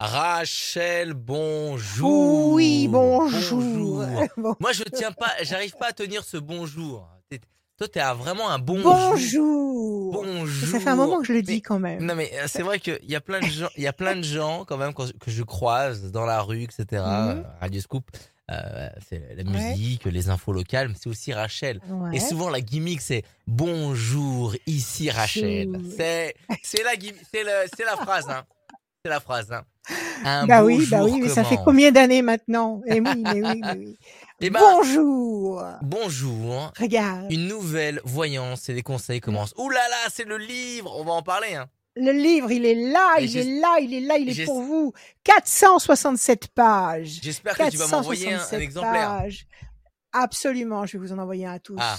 Rachel, bonjour. Oui, bonjour. Bonjour. Bon- Moi, je tiens pas, j'arrive pas à tenir ce bonjour. Toi, t'es vraiment un bonjour. Bonjour. Bonjour. Ça fait un moment que je le Mais- dis quand même. Non, mais euh, c'est vrai qu'il y a plein de gens, il y a plein de gens quand même que que je croise dans la rue, etc. Mhm. Euh, Radio Scoop, euh, c'est la musique, les infos locales, mais c'est aussi Rachel. Ouais. Et souvent la gimmick c'est bonjour ici Rachel. C'est la c'est la phrase hein. C'est la phrase hein. Un Bah beau oui, bah oui, mais ça fait combien d'années maintenant? Eh oui, mais oui, mais oui. Eh ben- Bonjour. Bonjour. Regarde, Une nouvelle voyance et les conseils commencent. Ouh là là, c'est le livre, on va en parler hein. le livre, il est là, il est là, il est là, il est pour vous. 467 pages. J'espère que tu vas m'envoyer un, un 467 exemplaire. pages. Absolument, je vais vous en envoyer un à tous. Ah.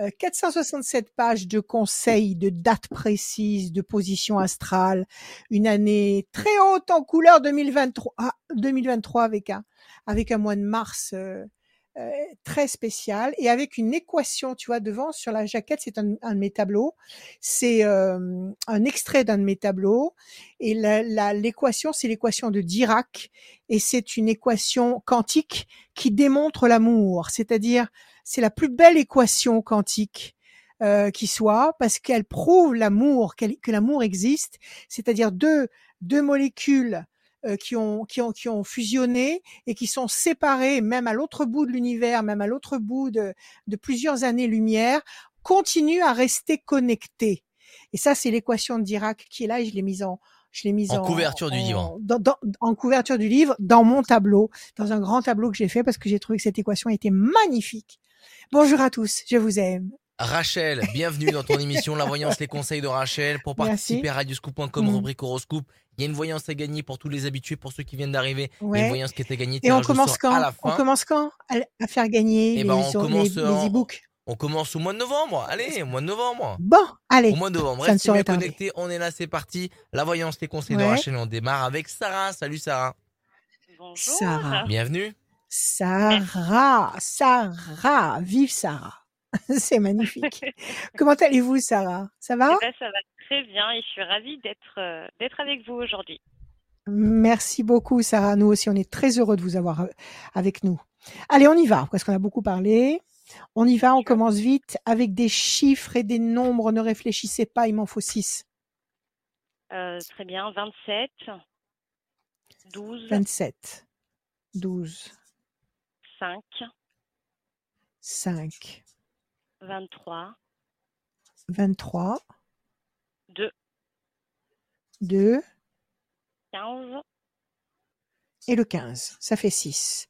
Euh, 467 pages de conseils, de dates précises, de positions astrales. Une année très haute en couleur 2023, ah, 2023 avec un, avec un mois de mars euh, euh, très spécial et avec une équation, tu vois, devant sur la jaquette, c'est un, un de mes tableaux. C'est euh, un extrait d'un de mes tableaux et la- la- l'équation, c'est l'équation de Dirac et c'est une équation quantique qui démontre l'amour, c'est-à-dire c'est la plus belle équation quantique euh, qui soit parce qu'elle prouve l'amour, que l'amour existe, c'est-à-dire deux deux molécules qui ont qui ont qui ont fusionné et qui sont séparées même à l'autre bout de l'univers, même à l'autre bout de de plusieurs années-lumière, continuent à rester connectées. Et ça, c'est l'équation de Dirac qui est là et je l'ai mise en je l'ai mise En en, couverture du livre. dans- dans- en couverture du livre, dans mon tableau, dans un grand tableau que j'ai fait parce que j'ai trouvé que cette équation était magnifique. Bonjour à tous, je vous aime. Rachel, bienvenue dans ton émission La Voyance, les conseils de Rachel. Pour Merci. participer à radioscoop.com, Mhm. rubrique horoscope, il y a une voyance à gagner pour tous les habitués, pour ceux qui viennent d'arriver. Il y a une voyance qui était gagnée. Et on commence quand à la On commence quand à, à faire gagner Eh les, ben, on les- commence les en- e-books On commence au mois de novembre. Allez, au mois de novembre. Bon, allez. Au mois de novembre. Restez bien connectés. On est là, c'est parti. La voyance, les conseils de. Rachel. On démarre avec Sarah. Salut Sarah. Bonjour. Sarah. Bienvenue. Sarah, Sarah, vive Sarah. C'est magnifique. Comment allez-vous, Sarah? Ça va? Eh ben, ça va très bien et je suis ravie d'être euh, d'être avec vous aujourd'hui. Merci beaucoup, Sarah. Nous aussi, on est très heureux de vous avoir euh, avec nous. Allez, on y va, parce qu'on a beaucoup parlé. On y va, on commence vite avec des chiffres et des nombres. Ne réfléchissez pas, il m'en faut six. Euh, très bien, 27, 12, 27, 12, 5, 5, 23, 23, 2, 2 15, et le 15. Ça fait 6.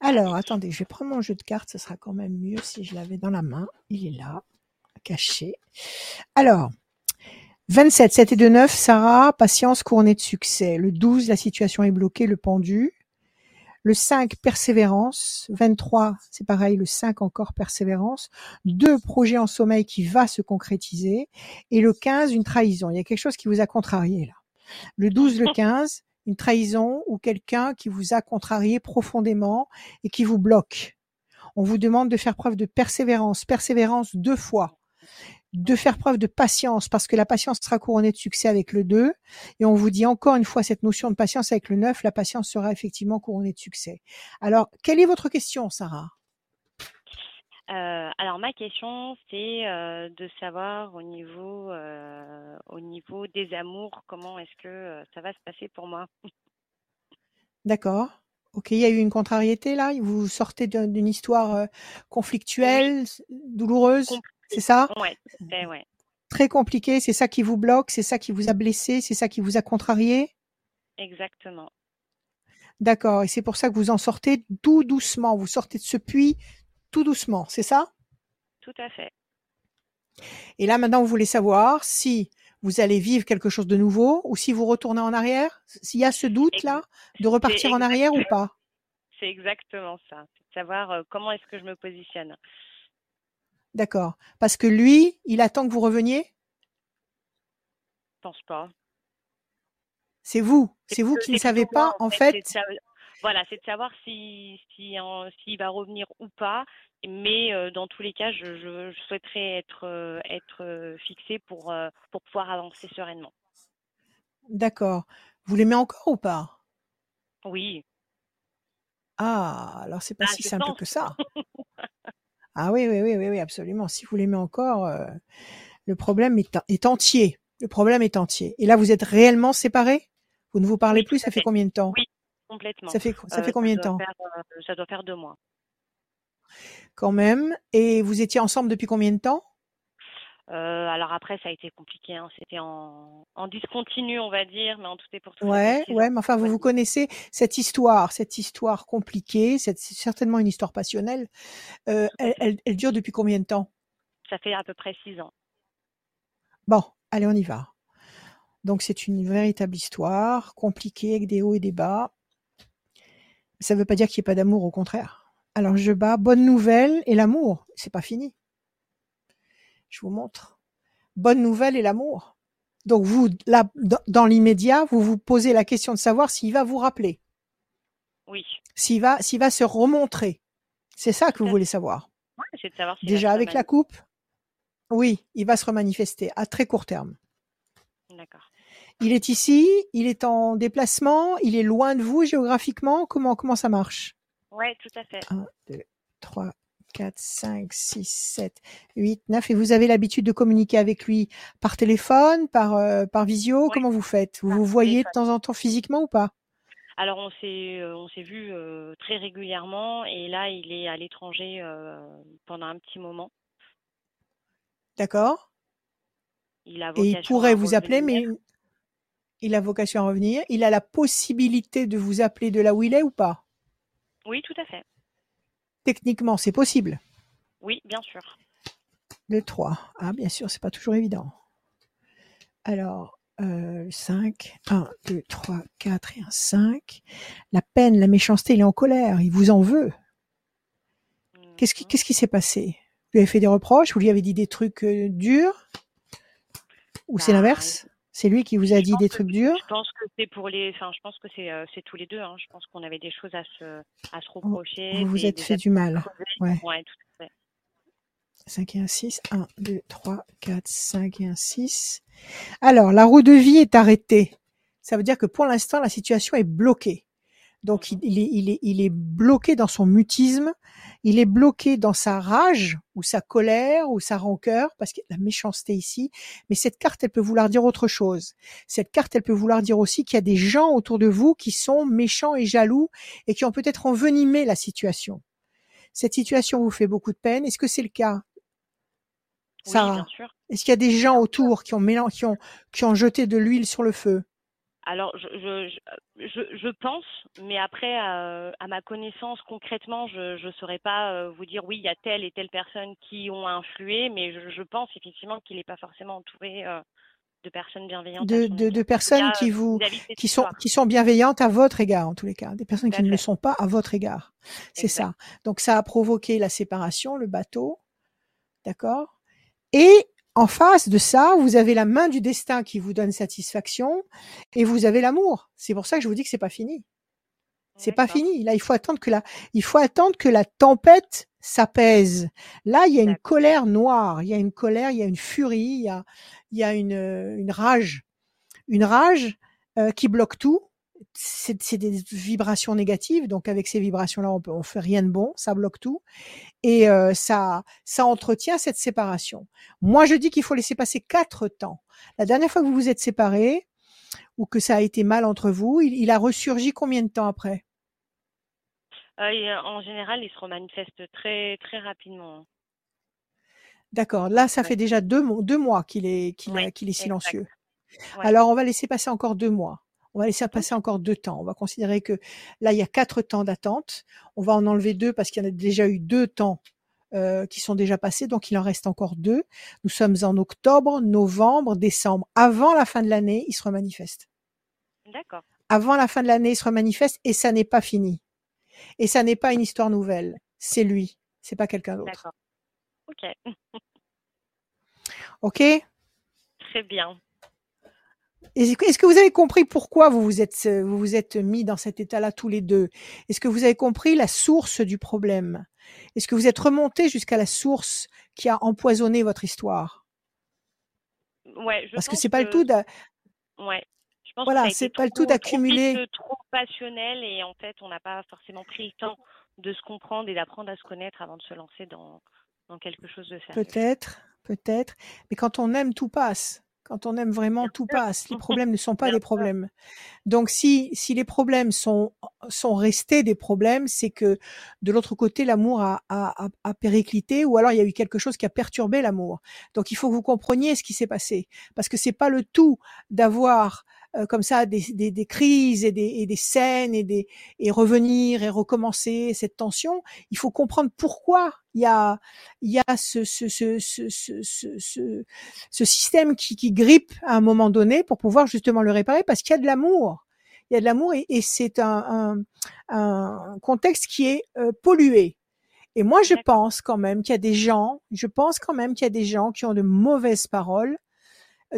Alors, attendez, je vais prendre mon jeu de cartes. Ce sera quand même mieux si je l'avais dans la main. Il est là, caché. Alors, 27, 7 et 2, 9, Sarah, patience couronnée de succès. Le 12, la situation est bloquée, le pendu. Le 5, persévérance. 23, c'est pareil, le 5 encore, persévérance. Deux projets en sommeil qui va se concrétiser. Et le 15, une trahison. Il y a quelque chose qui vous a contrarié là. Le 12, le 15, une trahison ou quelqu'un qui vous a contrarié profondément et qui vous bloque. On vous demande de faire preuve de persévérance, persévérance deux fois, de faire preuve de patience parce que la patience sera couronnée de succès avec le 2 et on vous dit encore une fois cette notion de patience avec le 9, la patience sera effectivement couronnée de succès. Alors, quelle est votre question, Sarah? Euh, alors ma question c'est euh, de savoir au niveau euh, au niveau des amours comment est-ce que ça va se passer pour moi? D'accord Ok, il y a eu une contrariété là? Vous sortez d'un- d'une histoire conflictuelle, douloureuse? C'est ça? Ouais, fait, ouais. très compliqué, c'est ça qui vous bloque, c'est ça qui vous a blessé, c'est ça qui vous a contrarié? Exactement. D'accord, et c'est pour ça que vous en sortez tout doucement, vous sortez de ce puits tout doucement, c'est ça? Tout à fait. Et là maintenant vous voulez savoir si vous allez vivre quelque chose de nouveau ou si vous retournez en arrière, s'il y a ce doute là de repartir en arrière ou pas? C'est exactement ça. Savoir euh, comment est-ce que je me positionne. D'accord, parce que lui, il attend que vous reveniez? Je pense pas. C'est vous, c'est vous qui ne savez pas en fait. voilà, c'est de savoir si si s'il va revenir ou pas. Mais euh, dans tous les cas, je, je, je souhaiterais être euh, être euh, fixée pour pour pouvoir avancer sereinement. D'accord. Vous l'aimez encore ou pas? Oui. Ah, alors c'est pas Ah, si simple pense. que ça. Ah oui, oui, oui, oui, oui, absolument. Si vous l'aimez encore, euh, le problème est, est entier. Le problème est entier. Et là, vous êtes réellement séparés? Vous ne vous parlez Oui, plus Ça fait fait. combien de temps? Oui, complètement. Ça fait, ça Euh, fait combien de temps? faire, euh, ça doit faire deux mois. Quand même. Et vous étiez ensemble depuis combien de temps? Euh, alors après, ça a été compliqué. hein. C'était en, en discontinu, on va dire, mais en tout et pour tout, Ouais, ouais, mais enfin, vous Ouais. vous connaissez cette histoire, cette histoire compliquée, c'est certainement une histoire passionnelle. Euh, elle, elle dure depuis combien de temps? Ça fait à peu près six ans. Bon, allez, on y va. Donc, c'est une véritable histoire, compliquée, avec des hauts et des bas. Ça ne veut pas dire qu'il n'y ait pas d'amour, au contraire. Alors, je bats, bonne nouvelle et l'amour, c'est pas fini. Je vous montre. Bonne nouvelle et l'amour. Donc, vous, là, dans, l'immédiat, vous vous posez la question de savoir s'il va vous rappeler, Oui. s'il va, s'il va se remontrer. C'est ça que vous voulez savoir. Ouais, c'est de savoir Déjà avec la coupe Oui, il va se remanifester à très court terme. D'accord. Il est ici, il est en déplacement, il est loin de vous géographiquement. Comment, comment ça marche? Ouais, tout à fait. 1, 2, 3, 4, 5, 6, 7, 8, 9. Et vous avez l'habitude de communiquer avec lui par téléphone, par, euh, par visio? Oui, Comment vous faites? Vous vous voyez de temps en temps physiquement ou pas? Alors on s'est euh, on s'est vu euh, très régulièrement et là il est à l'étranger euh, pendant un petit moment. D'accord Il a Et il vocation pourrait vous appeler, mais il a vocation à revenir. Il a la possibilité de vous appeler de là où il est ou pas? Oui, tout à fait. Techniquement, c'est possible. Oui, bien sûr. 2, 3. Ah, bien sûr, c'est pas toujours évident. Alors, euh, 5, 1, 2, 3, 4 et un 5. La peine, la méchanceté, il est en colère, il vous en veut. Qu'est-ce qui, Mhm. qu'est-ce qui s'est passé? Vous lui avez fait des reproches? Vous lui avez dit des trucs euh, durs? Ou c'est Bah, l'inverse? C'est lui qui vous a je dit des que trucs durs je pense que c'est pour les enfin je pense que c'est euh, tous les deux hein. Je pense qu'on avait des choses à se à se reprocher, vous vous êtes fait du mal. Ouais. Ouais, tout à fait. 5 et un 6. 1, 2, 3, 4, 5 et un 6. Alors, la roue de vie est arrêtée. Ça veut dire que pour l'instant, la situation est bloquée. Donc, Mhm. il, il est, il, est, il est bloqué dans son mutisme, il est bloqué dans sa rage ou sa colère ou sa rancœur, parce qu'il y a de la méchanceté ici. Mais cette carte, elle peut vouloir dire autre chose. Cette carte, elle peut vouloir dire aussi qu'il y a des gens autour de vous qui sont méchants et jaloux et qui ont peut-être envenimé la situation. Cette situation vous fait beaucoup de peine. Est-ce que c'est le cas, Oui, Sarah? Est-ce qu'il y a des gens autour qui ont, qui ont, qui ont jeté de l'huile sur le feu? Alors, je, je, je, je- pense, mais après, euh, à ma connaissance, concrètement, je ne saurais pas euh, vous dire oui, il y a telle et telle personne qui ont influé, mais je, je pense effectivement qu'il n'est pas forcément entouré euh, de personnes bienveillantes de, de, de personnes cas, qui vous qui sont histoire. qui sont bienveillantes à votre égard en tous les cas, des personnes qui ne le sont pas à votre égard. C'est ça. Donc ça a provoqué la séparation, le bateau, d'accord? Et en face de ça, vous avez la main du destin qui vous donne satisfaction et vous avez l'amour. C'est pour ça que je vous dis que c'est pas fini. C'est pas fini. Là, il faut attendre que la, il faut attendre que la tempête s'apaise. Là, il y a une colère noire, il y a une colère, il y a une furie, il y a, il y a une, une rage, une rage euh, qui bloque tout. C'est des vibrations négatives, donc avec ces vibrations-là, on peut, on fait rien de bon, ça bloque tout et euh, ça, ça entretient cette séparation. Moi, je dis qu'il faut laisser passer quatre temps. La dernière fois que vous vous êtes séparés ou que ça a été mal entre vous, il, il a ressurgi combien de temps après? Euh, euh, en général, il se remanifeste très, très rapidement. D'accord. Là, ça ouais. fait déjà deux, mois- deux mois qu'il est, qu'il silencieux. Ouais. Alors, on va laisser passer encore deux mois. On va laisser passer encore deux temps. On va considérer que là, il y a quatre temps d'attente. On va en enlever deux parce qu'il y en a déjà eu deux temps euh, qui sont déjà passés. Donc, il en reste encore deux. Nous sommes en octobre, novembre, décembre. Avant la fin de l'année, il se remanifeste. D'accord. Avant la fin de l'année, il se remanifeste et ça n'est pas fini. Et ça n'est pas une histoire nouvelle. C'est lui. C'est pas quelqu'un d'autre. D'accord. Ok. OK? Très bien. Est-ce que que vous avez compris pourquoi vous vous êtes, euh, vous vous êtes mis dans cet état-là tous les deux? Est-ce que vous avez compris la source du problème? Est-ce que vous êtes remonté jusqu'à la source qui a empoisonné votre histoire? Ouais, je Parce que pense c'est pas le tout. Ouais. Je pense Voilà, que c'est pas le trop, tout d'accumuler. trop vite, trop passionnel et en fait, on n'a pas forcément pris le temps de se comprendre et d'apprendre à se connaître avant de se lancer dans, dans quelque chose de sérieux. Peut-être, peut-être. Mais quand on aime, tout passe. Quand on aime vraiment, tout passe. Les problèmes ne sont pas des problèmes. Donc, si, si les problèmes sont, sont restés des problèmes, c'est que de l'autre côté, l'amour a, a, a, a périclité ou alors il y a eu quelque chose qui a perturbé l'amour. Donc, il faut que vous compreniez ce qui s'est passé. Parce que c'est pas le tout d'avoir euh, comme ça des, des, des crises et des, et des scènes et, des, et revenir et recommencer cette tension. Il faut comprendre pourquoi il y a, il y a ce, ce, ce, ce, ce, ce, ce, ce système qui, qui grippe à un moment donné pour pouvoir justement le réparer parce qu'il y a de l'amour. Il y a de l'amour et, et c'est un, un, un contexte qui est euh, pollué. Et moi, je pense quand même qu'il y a des gens, je pense quand même qu'il y a des gens qui ont de mauvaises paroles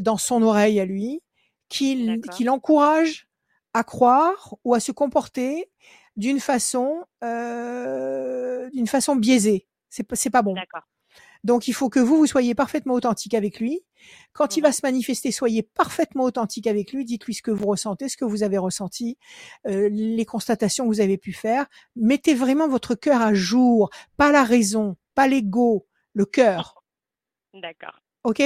dans son oreille à lui, qui, qui l'encouragent à croire ou à se comporter d'une façon, euh, d'une façon biaisée. C'est pas, c'est pas bon. Donc, il faut que vous, vous soyez parfaitement authentique avec lui. Quand il va se manifester, soyez parfaitement authentique avec lui. Dites-lui ce que vous ressentez, ce que vous avez ressenti, euh, les constatations que vous avez pu faire. Mettez vraiment votre cœur à jour, pas la raison, pas l'ego, le cœur. D'accord. OK?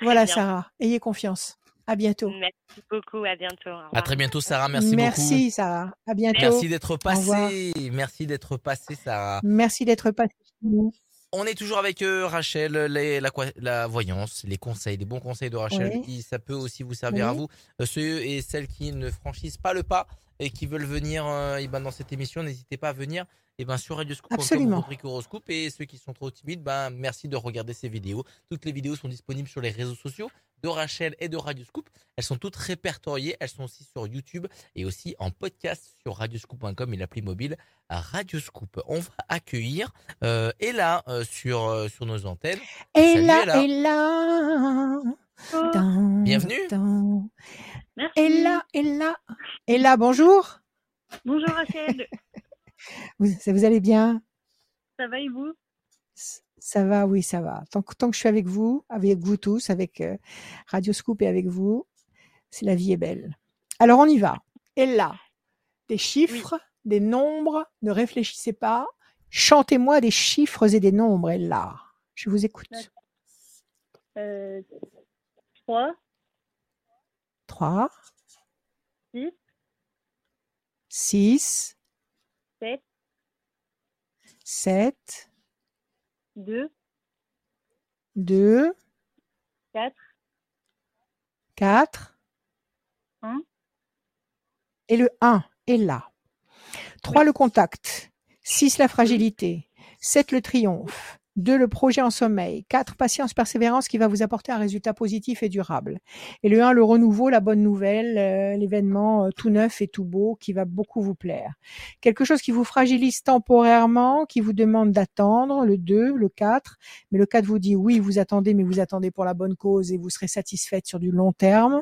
Voilà, bien. Sarah. Ayez confiance. À bientôt. Merci beaucoup. À bientôt. À très bientôt, Sarah. Merci, beaucoup. Merci, Sarah. À bientôt. Merci d'être revoir. passé. Merci d'être passé, Sarah. Merci d'être passé chez nous. On est toujours avec euh, Rachel, les- la, voyance, les conseils, les bons conseils de Rachel. Oui. Qui, ça peut aussi vous servir à vous. Euh, ceux et celles qui ne franchissent pas le pas et qui veulent venir euh, eh ben, dans cette émission, n'hésitez pas à venir eh ben, sur radioscoop.com Absolument. rubrique horoscope. Et ceux qui sont trop timides, ben, merci de regarder ces vidéos. Toutes les vidéos sont disponibles sur les réseaux sociaux de Rachel et de Radioscoop. Elles sont toutes répertoriées. Elles sont aussi sur YouTube et aussi en podcast sur radioscoop.com et l'appli mobile à Radioscoop. On va accueillir euh, Ella euh, sur, euh, sur nos antennes. Et Salut, là, Ella. et là. Tan, Bienvenue. Merci. Et là, et là. Et là, bonjour. Bonjour Rachel, Vous, ça vous allez bien? Ça va et vous? Ça va, oui, ça va. Tant que, tant que je suis avec vous, avec vous tous, avec euh, Radio Scoop et avec vous, c'est la vie est belle. Alors on y va. Et là, des chiffres, des nombres, ne réfléchissez pas. Chantez-moi des chiffres et des nombres. Et là, je vous écoute. Euh, 3, 3, 6, 6, 7, 7, 2, 2, 4, 4, Un. et le 1 est là. 3 le contact, 6 la fragilité, 7 le triomphe, 2 le projet en sommeil, 4 patience persévérance qui va vous apporter un résultat positif et durable. Et le 1 le renouveau, la bonne nouvelle, euh, l'événement euh, tout neuf et tout beau qui va beaucoup vous plaire. Quelque chose qui vous fragilise temporairement, qui vous demande d'attendre, le 2, le 4, mais le 4 vous dit oui, vous attendez, mais vous attendez pour la bonne cause et vous serez satisfaite sur du long terme.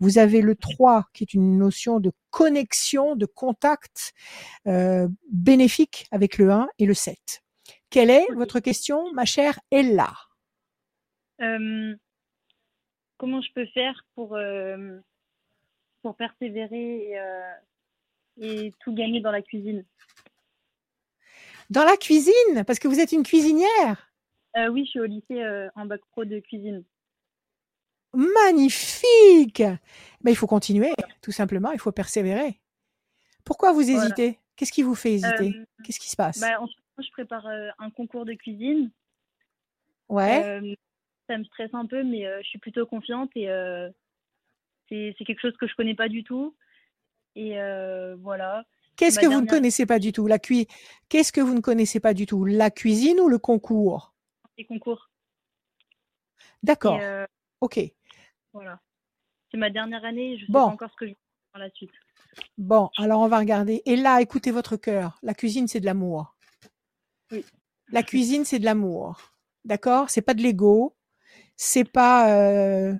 Vous avez le 3 qui est une notion de connexion, de contact euh, bénéfique avec le 1 et le 7. Quelle est votre question, ma chère Ella? Euh, comment je peux faire pour, euh, pour persévérer et, euh, et tout gagner dans la cuisine? Dans la cuisine, parce que vous êtes une cuisinière? Euh, Oui, je suis au lycée euh, en bac pro de cuisine. Magnifique Mais il faut continuer, tout simplement, il faut persévérer. Pourquoi vous Voilà. hésitez? Qu'est-ce qui vous fait hésiter? Qu'est-ce qui se passe? bah, en je prépare euh, un concours de cuisine. Ouais. Euh, ça me stresse un peu, mais euh, je suis plutôt confiante et c'est quelque chose que je connais pas du tout. Et voilà. Qu'est-ce que vous ne connaissez pas du tout? La Qu'est-ce que vous ne connaissez pas du tout? La cuisine ou le concours? Les concours. D'accord. Euh, Ok. voilà. C'est ma dernière année et je sais Bon. pas encore ce que je vais faire par la suite. Bon, alors on va regarder. Et là, écoutez votre cœur. La cuisine, c'est de l'amour. Oui. La cuisine, c'est de l'amour. D'accord? C'est pas de l'ego. C'est pas, euh,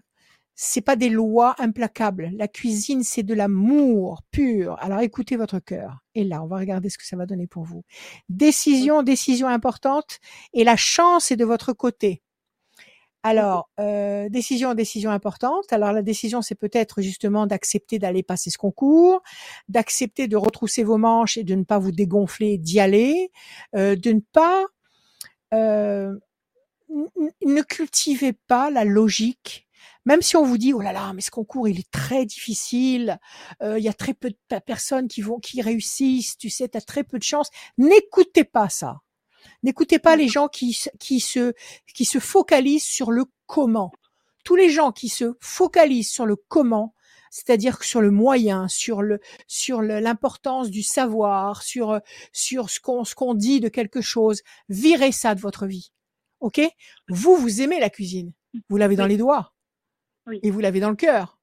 c'est pas des lois implacables. La cuisine, c'est de l'amour pur. Alors écoutez votre cœur. Et là, on va regarder ce que ça va donner pour vous. Décision, décision importante. Et la chance est de votre côté. Alors, euh, décision, décision importante. Alors la décision, c'est peut-être justement d'accepter d'aller passer ce concours, d'accepter de retrousser vos manches et de ne pas vous dégonfler, d'y aller, euh, de ne pas, euh, ne cultivez pas la logique. Même si on vous dit oh là là mais ce concours il est très difficile, euh, il y a très peu de pe- personnes qui vont qui réussissent, tu sais, tu as très peu de chance. N'écoutez pas ça. N'écoutez pas les gens qui, qui, se, qui se focalisent sur le comment. Tous les gens qui se focalisent sur le comment, c'est-à-dire sur le moyen, sur le sur le- l'importance du savoir, sur sur ce qu'on ce qu'on dit de quelque chose, virez ça de votre vie. OK? Vous vous aimez la cuisine. Vous l'avez dans les doigts. Oui. Et vous l'avez dans le cœur.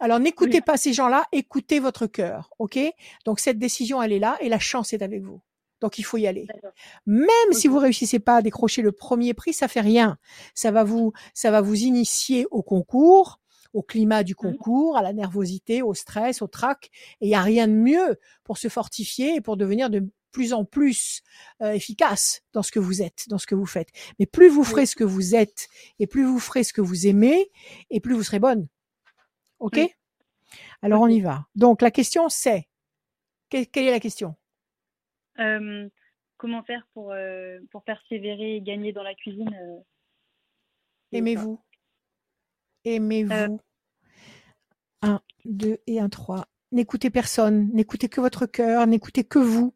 Alors n'écoutez Oui. pas ces gens-là, écoutez votre cœur. OK? Donc cette décision elle est là et la chance est avec vous. Donc il faut y aller. Même si vous réussissez pas à décrocher le premier prix, ça fait rien. Ça va vous, ça va vous initier au concours, au climat du concours, à la nervosité, au stress, au trac. Et il y a rien de mieux pour se fortifier et pour devenir de plus en plus euh, efficace dans ce que vous êtes, dans ce que vous faites. Mais plus vous ferez ce que vous êtes et plus vous ferez ce que vous aimez et plus vous serez bonne. Ok? Oui. Alors on y va. Donc la question c'est, que- quelle est la question? Euh, comment faire pour, euh, pour persévérer et gagner dans la cuisine euh. Aimez-vous. Aimez-vous. Un, deux et un trois. N'écoutez personne. N'écoutez que votre cœur. N'écoutez que vous.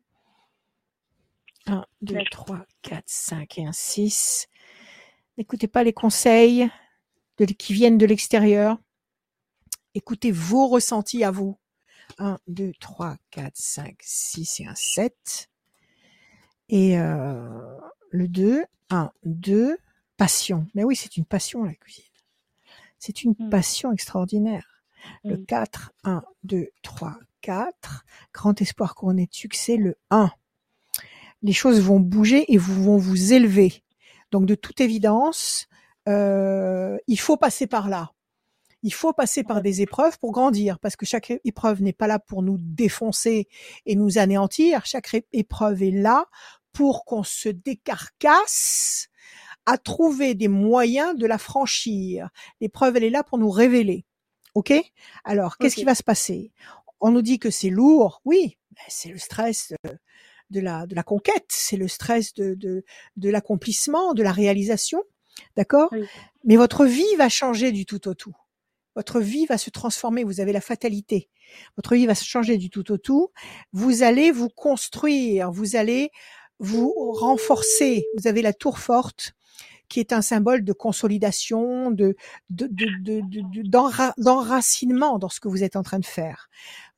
Un, deux, D'accord. trois, quatre, cinq et un six. N'écoutez pas les conseils de, qui viennent de l'extérieur. Écoutez vos ressentis à vous. Un, deux, trois, quatre, cinq, six et un sept. Et euh, le 2, 1, 2, passion. Mais oui, c'est une passion la cuisine. C'est une Mm. passion extraordinaire. Le Mm. 4, 1, 2, 3, 4. Grand espoir couronné de succès, le 1. Les choses vont bouger et vous vont vous élever. Donc de toute évidence, euh, il faut passer par là. Il faut passer par des épreuves pour grandir, parce que chaque épreuve n'est pas là pour nous défoncer et nous anéantir. Chaque épreuve est là pour qu'on se décarcasse à trouver des moyens de la franchir. L'épreuve, elle est là pour nous révéler. OK? Alors, qu'est-ce qui va se passer? On nous dit que c'est lourd. Oui, c'est le stress de, de la, de la conquête, c'est le stress de, de, de l'accomplissement, de la réalisation. D'accord? Oui. Mais votre vie va changer du tout au tout. Votre vie va se transformer. Vous avez la fatalité. Votre vie va se changer du tout au tout. Vous allez vous construire. Vous allez vous renforcer. Vous avez la tour forte qui est un symbole de consolidation, de, de, de, de, de- de- d'enra- d'enracinement dans ce que vous êtes en train de faire.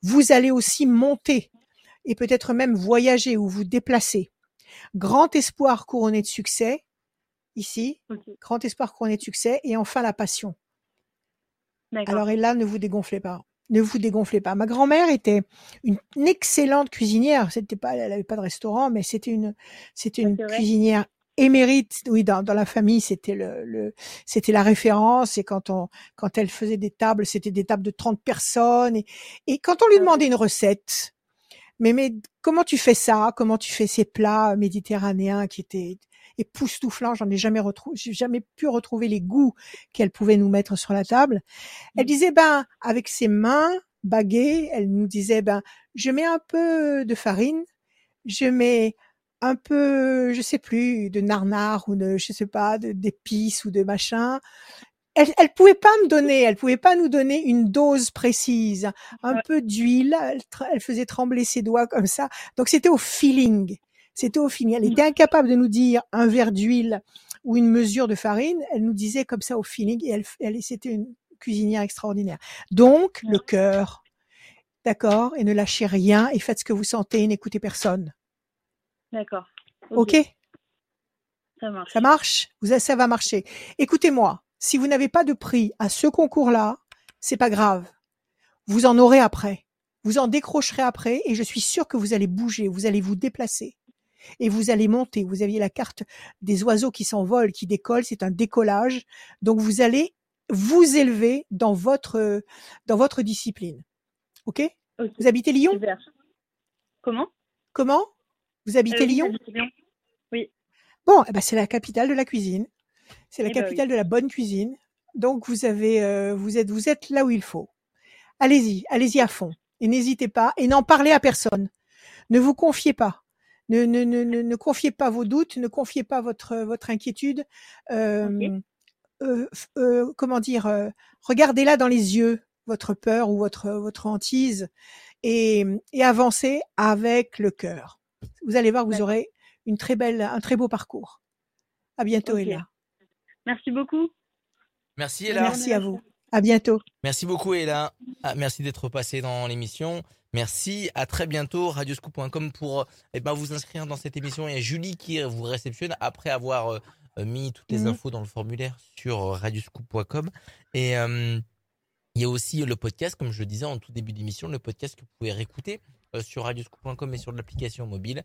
Vous allez aussi monter et peut-être même voyager ou vous déplacer. Grand espoir couronné de succès, ici, grand espoir couronné de succès, et enfin la passion. D'accord. Alors et là, ne vous dégonflez pas. Ne vous dégonflez pas. Ma grand-mère était une, une excellente cuisinière. C'était pas, elle avait pas de restaurant, mais c'était une, c'était une cuisinière émérite. Oui, dans, dans la famille, c'était le, le c'était la référence. Et quand on, quand elle faisait des tables, c'était des tables de 30 personnes. Et, et quand on lui demandait une recette, mais, mais comment tu fais ça? Comment tu fais ces plats méditerranéens qui étaient époustouflants J'en ai jamais retrouvé, j'ai jamais pu retrouver les goûts qu'elle pouvait nous mettre sur la table. Elle Mm. disait ben avec ses mains baguées, elle nous disait ben je mets un peu de farine, je mets un peu, je sais plus, de narnar ou de, je sais pas, de- d'épices ou de machin. Elle, elle pouvait pas me donner, elle pouvait pas nous donner une dose précise. Un Ouais. peu d'huile, elle, elle faisait trembler ses doigts comme ça. Donc c'était au feeling. C'était au feeling. Elle Mm. était incapable de nous dire un verre d'huile ou une mesure de farine. Elle nous disait comme ça au feeling et elle, elle c'était une cuisinière extraordinaire. Donc le Ouais. cœur, d'accord, et ne lâchez rien et faites ce que vous sentez et n'écoutez personne. D'accord. Ok, Ça marche. ça marche? Vous, ça va marcher. Écoutez-moi. Si vous n'avez pas de prix à ce concours-là, c'est pas grave. Vous en aurez après. Vous en décrocherez après et je suis sûre que vous allez bouger, vous allez vous déplacer et vous allez monter. Vous aviez la carte des oiseaux qui s'envolent, qui décollent, c'est un décollage. Donc vous allez vous élever dans votre dans votre discipline. OK? Vous habitez Lyon? Super. Comment? Comment? Vous habitez Euh, oui, Lyon? Lyon. Bon, eh ben c'est la capitale de la cuisine. C'est la Eh ben oui. capitale de la bonne cuisine. Donc vous avez, euh, vous êtes, vous êtes là où il faut. Allez-y, allez-y à fond. Et n'hésitez pas. Et n'en parlez à personne. Ne vous confiez pas. Ne, ne, ne, ne, ne confiez pas vos doutes. Ne confiez pas votre, votre inquiétude. Euh, euh, euh, comment dire euh, Regardez-la dans les yeux, votre peur ou votre, votre hantise, et, et avancez avec le cœur. Vous allez voir, vous aurez une très belle, un très beau parcours. À bientôt, Ok. Ella. Merci beaucoup. Merci Ella. Merci à vous. À bientôt. Merci beaucoup Ella. Ah, merci d'être passé dans l'émission. Merci, à très bientôt. Radioscoop.com pour eh ben, vous inscrire dans cette émission. Il y a Julie qui vous réceptionne après avoir euh, mis toutes les Mhm. infos dans le formulaire sur euh, radioscoop.com. Et euh, il y a aussi le podcast, comme je le disais en tout début d'émission, le podcast que vous pouvez réécouter euh, sur radioscoop.com et sur l'application mobile.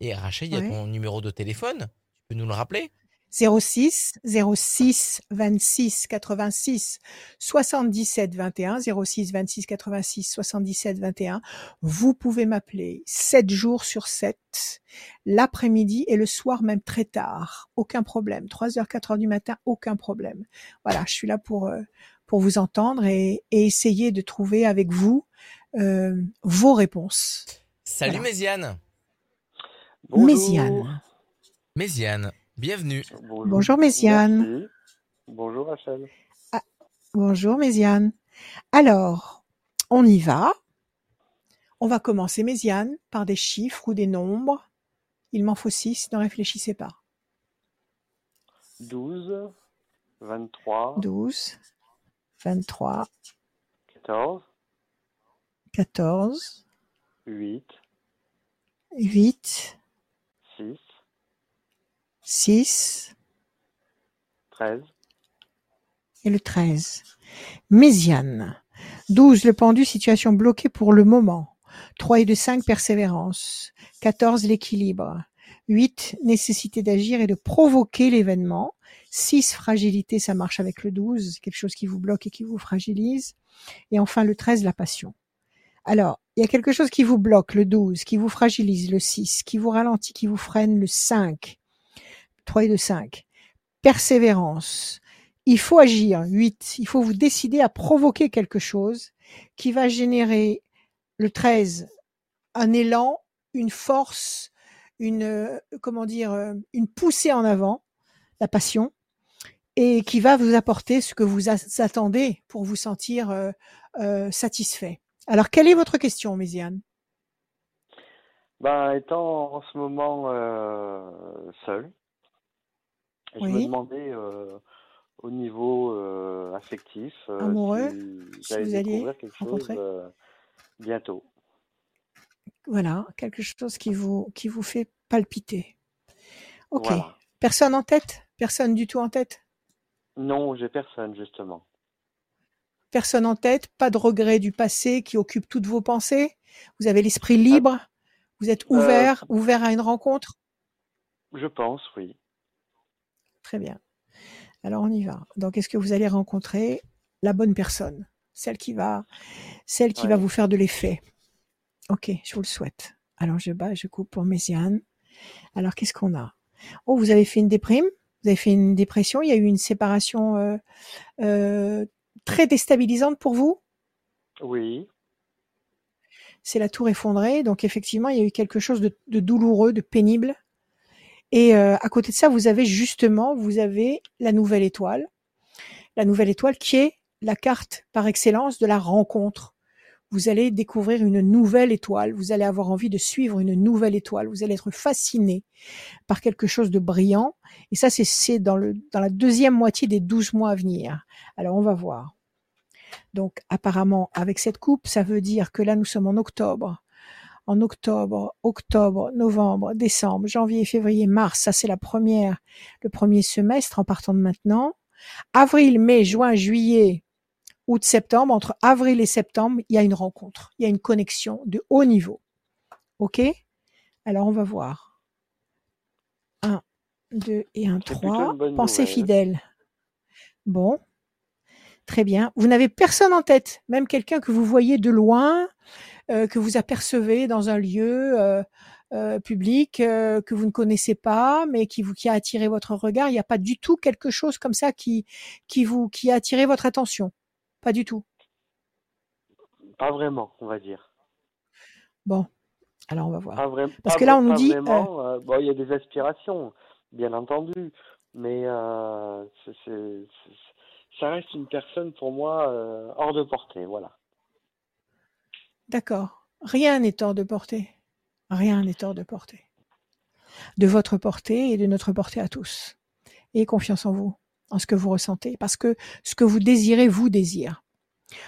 Et Rachel, il y a Ouais. ton numéro de téléphone. Tu peux nous le rappeler? 06 06 26 86 77 21 06 26 86 77 21. Vous pouvez m'appeler 7 jours sur 7, l'après-midi et le soir même très tard. Aucun problème. 3 heures, 4 heures du matin, aucun problème. Voilà, je suis là pour, euh, pour vous entendre et, et essayer de trouver avec vous euh, vos réponses. Salut Voilà. Méziane. Bonjour. Méziane. Méziane, bienvenue. Bonjour, Bonjour, Méziane. Merci. Bonjour Rachel. Bonjour Méziane. Alors, on y va. On va commencer, Méziane, par des chiffres ou des nombres. Il m'en faut six, ne réfléchissez pas. 12, 23, 12, 23, 14, 14, 8, 8, 6, 6 13, et le 13. Méziane. 12, le pendu, situation bloquée pour le moment. 3 et de 5, persévérance. 14, l'équilibre. 8, nécessité d'agir et de provoquer l'événement. 6, fragilité, ça marche avec le 12, quelque chose qui vous bloque et qui vous fragilise. Et enfin, le 13, la passion. Alors, il y a quelque chose qui vous bloque, le 12, qui vous fragilise, le 6, qui vous ralentit, qui vous freine, le 5. 3 et de 5. Persévérance. Il faut agir, 8. Il faut vous décider à provoquer quelque chose qui va générer le 13, un élan, une force, une, euh, comment dire, euh, une poussée en avant, la passion, et qui va vous apporter ce que vous attendez pour vous sentir euh, satisfait. Alors, quelle est votre question, Méziane? Ben, étant en ce moment seul, je me Oui. demandais euh, au niveau euh, affectif euh, Amoureux, si vous alliez découvrir quelque chose rencontrer euh, bientôt. Voilà, quelque chose qui vous, qui vous fait palpiter. Ok. Voilà. Personne en tête? Personne du tout en tête? Non, j'ai personne justement. Personne en tête Pas de regret du passé qui occupe toutes vos pensées? Vous avez l'esprit libre? Vous êtes Euh, ouvert, ouvert à une rencontre? Je pense, oui. Très bien. Alors on y va. Donc est-ce que vous allez rencontrer la bonne personne Celle qui va, celle qui va vous faire de l'effet? Ok, je vous le souhaite. Alors je bats, je coupe pour Méziane. Alors qu'est-ce qu'on a? Oh, vous avez fait une déprime? Vous avez fait une dépression? Il y a eu une séparation euh, euh, très déstabilisante pour vous? Oui, c'est la tour effondrée. Donc effectivement, il y a eu quelque chose de, de douloureux, de pénible. Et euh, à côté de ça, vous avez justement, vous avez la nouvelle étoile, la nouvelle étoile qui est la carte par excellence de la rencontre. Vous allez découvrir une nouvelle étoile, vous allez avoir envie de suivre une nouvelle étoile, vous allez être fasciné par quelque chose de brillant. Et ça, c'est- dans, dans la deuxième moitié des 12 mois à venir. Alors, on va voir. Donc, apparemment, avec cette coupe, ça veut dire que là, nous sommes en octobre. En octobre, octobre, novembre, décembre, janvier, février, mars, ça c'est la première, le premier semestre en partant de maintenant. Avril, mai, juin, juillet, août, septembre, entre avril et septembre, il y a une rencontre, il y a une connexion de haut niveau. OK? Alors, on va voir. Un, deux et un, C'est plutôt trois. une bonne Pensée nouvelle. fidèle. Bon. Très bien. Vous n'avez personne en tête, même quelqu'un que vous voyez de loin, euh, que vous apercevez dans un lieu, euh, euh, public que vous ne connaissez pas, mais qui vous qui a attiré votre regard. Il n'y a pas du tout quelque chose comme ça qui qui vous qui a attiré votre attention. Pas du tout. Pas vraiment, on va dire. Bon, alors on va voir. Pas vraiment. Parce que là, on nous dit, Vraiment, bon, il y a des aspirations, bien entendu, mais c'est- ça reste une personne pour moi euh, hors de portée, voilà. D'accord. Rien n'est hors de portée. Rien n'est hors de portée. De votre portée et de notre portée à tous. Ayez confiance en vous, en ce que vous ressentez, parce que ce que vous désirez vous désire.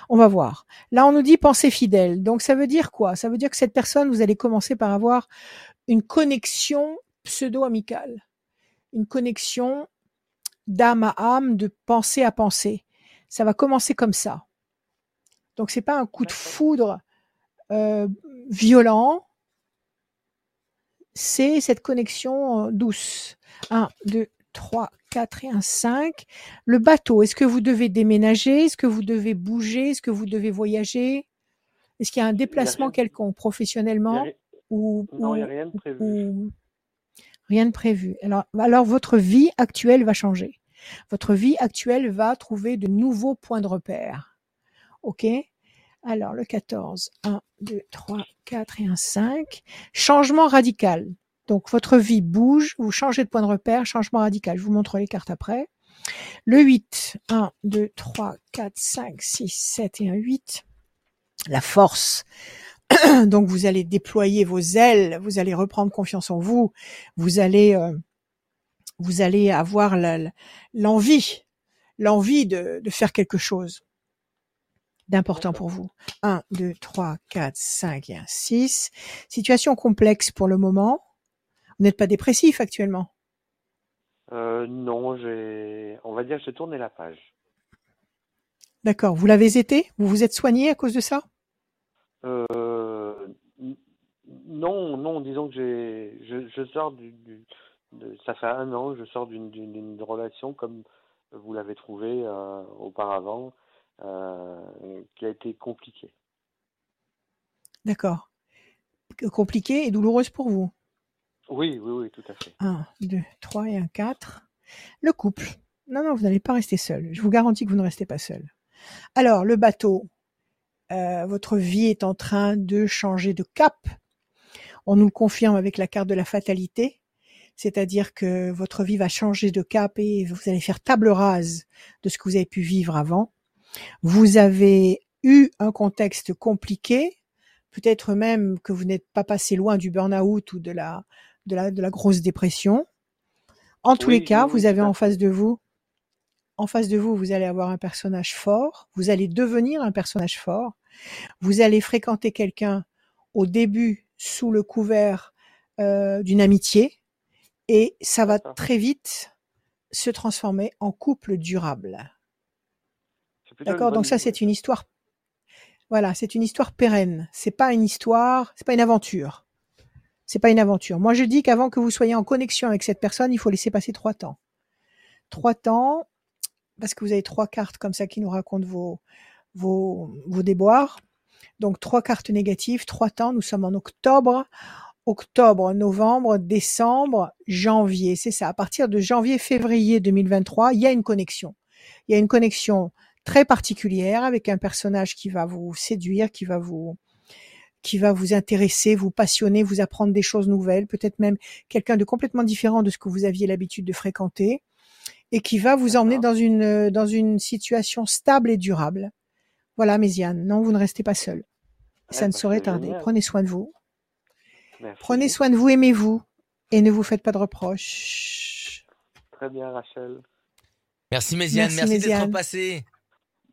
On va voir. Là, on nous dit pensée fidèle. Donc, ça veut dire quoi? Ça veut dire que cette personne, vous allez commencer par avoir une connexion pseudo-amicale, une connexion d'âme à âme, de pensée à pensée. Ça va commencer comme ça. Donc, c'est pas un coup de foudre euh, violent, c'est cette connexion euh, douce. 1, 2, 3, 4 et un 5. Le bateau, est-ce que vous devez déménager? Est-ce que vous devez bouger? Est-ce que vous devez voyager? Est-ce qu'il y a un déplacement quelconque professionnellement? Ou, Non, il n'y a rien de prévu. ou- rien de prévu alors, alors votre vie actuelle va changer. Votre vie actuelle va trouver de nouveaux points de repère. OK? Alors, le 14, 1, 2, 3, 4 et un 5. Changement radical. Donc, votre vie bouge, vous changez de point de repère, changement radical. Je vous montre les cartes après. Le 8, 1, 2, 3, 4, 5, 6, 7 et un 8. La force. Donc, vous allez déployer vos ailes, vous allez reprendre confiance en vous, vous allez, euh, vous allez avoir l'envie, l'envie de faire quelque chose d'important pour vous. 1, 2, 3, 4, 5 et un 6. Situation complexe pour le moment. Vous n'êtes pas dépressif actuellement? Euh, non, j'ai, on va dire, j'ai tourné la page. D'accord. Vous l'avez été? Vous vous êtes soigné à cause de ça? Euh, non, non, disons que j'ai, je, je sors du, du- de, ça fait un an, je sors d'une, d'une, d'une relation comme vous l'avez trouvé euh, auparavant, qui a été compliquée. D'accord. Compliquée et douloureuse pour vous? Oui, oui, oui, tout à fait. 1, 2, 3 et un 4. Le couple. Non, non, vous n'allez pas rester seul. Je vous garantis que vous ne restez pas seul. Alors, le bateau. Euh, votre vie est en train de changer de cap. On nous le confirme avec la carte de la fatalité. C'est-à-dire que votre vie va changer de cap et vous allez faire table rase de ce que vous avez pu vivre avant. Vous avez eu un contexte compliqué. Peut-être même que vous n'êtes pas passé loin du burn-out ou de la, de la, de la grosse dépression. En tous Oui, les cas, oui, vous avez en face de vous, en face de vous, vous allez avoir un personnage fort. Vous allez devenir un personnage fort. Vous allez fréquenter quelqu'un au début sous le couvert euh, d'une amitié et ça va très vite se transformer en couple durable. D'accord Donc ça, c'est une histoire. Voilà, c'est une histoire pérenne. C'est pas une histoire, c'est pas une aventure. C'est pas une aventure. Moi, je dis qu'avant que vous soyez en connexion avec cette personne, il faut laisser passer trois temps. Trois temps, parce que vous avez trois cartes comme ça qui nous racontent vos, vos, vos déboires. Donc, trois cartes négatives, trois temps. Nous sommes en octobre. Octobre, novembre, décembre, janvier. C'est ça. À partir de janvier, février 2023, il y a une connexion. Il y a une connexion très particulière avec un personnage qui va vous séduire, qui va vous, qui va vous intéresser, vous passionner, vous apprendre des choses nouvelles, peut-être même quelqu'un de complètement différent de ce que vous aviez l'habitude de fréquenter et qui va vous emmener dans une, dans une situation stable et durable. Voilà, Méziane. Non, vous ne restez pas seul. Eh Ça ne ben, saurait tarder. génial. Prenez soin de vous. Merci. Prenez soin de vous, aimez-vous et ne vous faites pas de reproches. Très bien, Rachel. Merci Méziane, Merci, merci, d'être passé.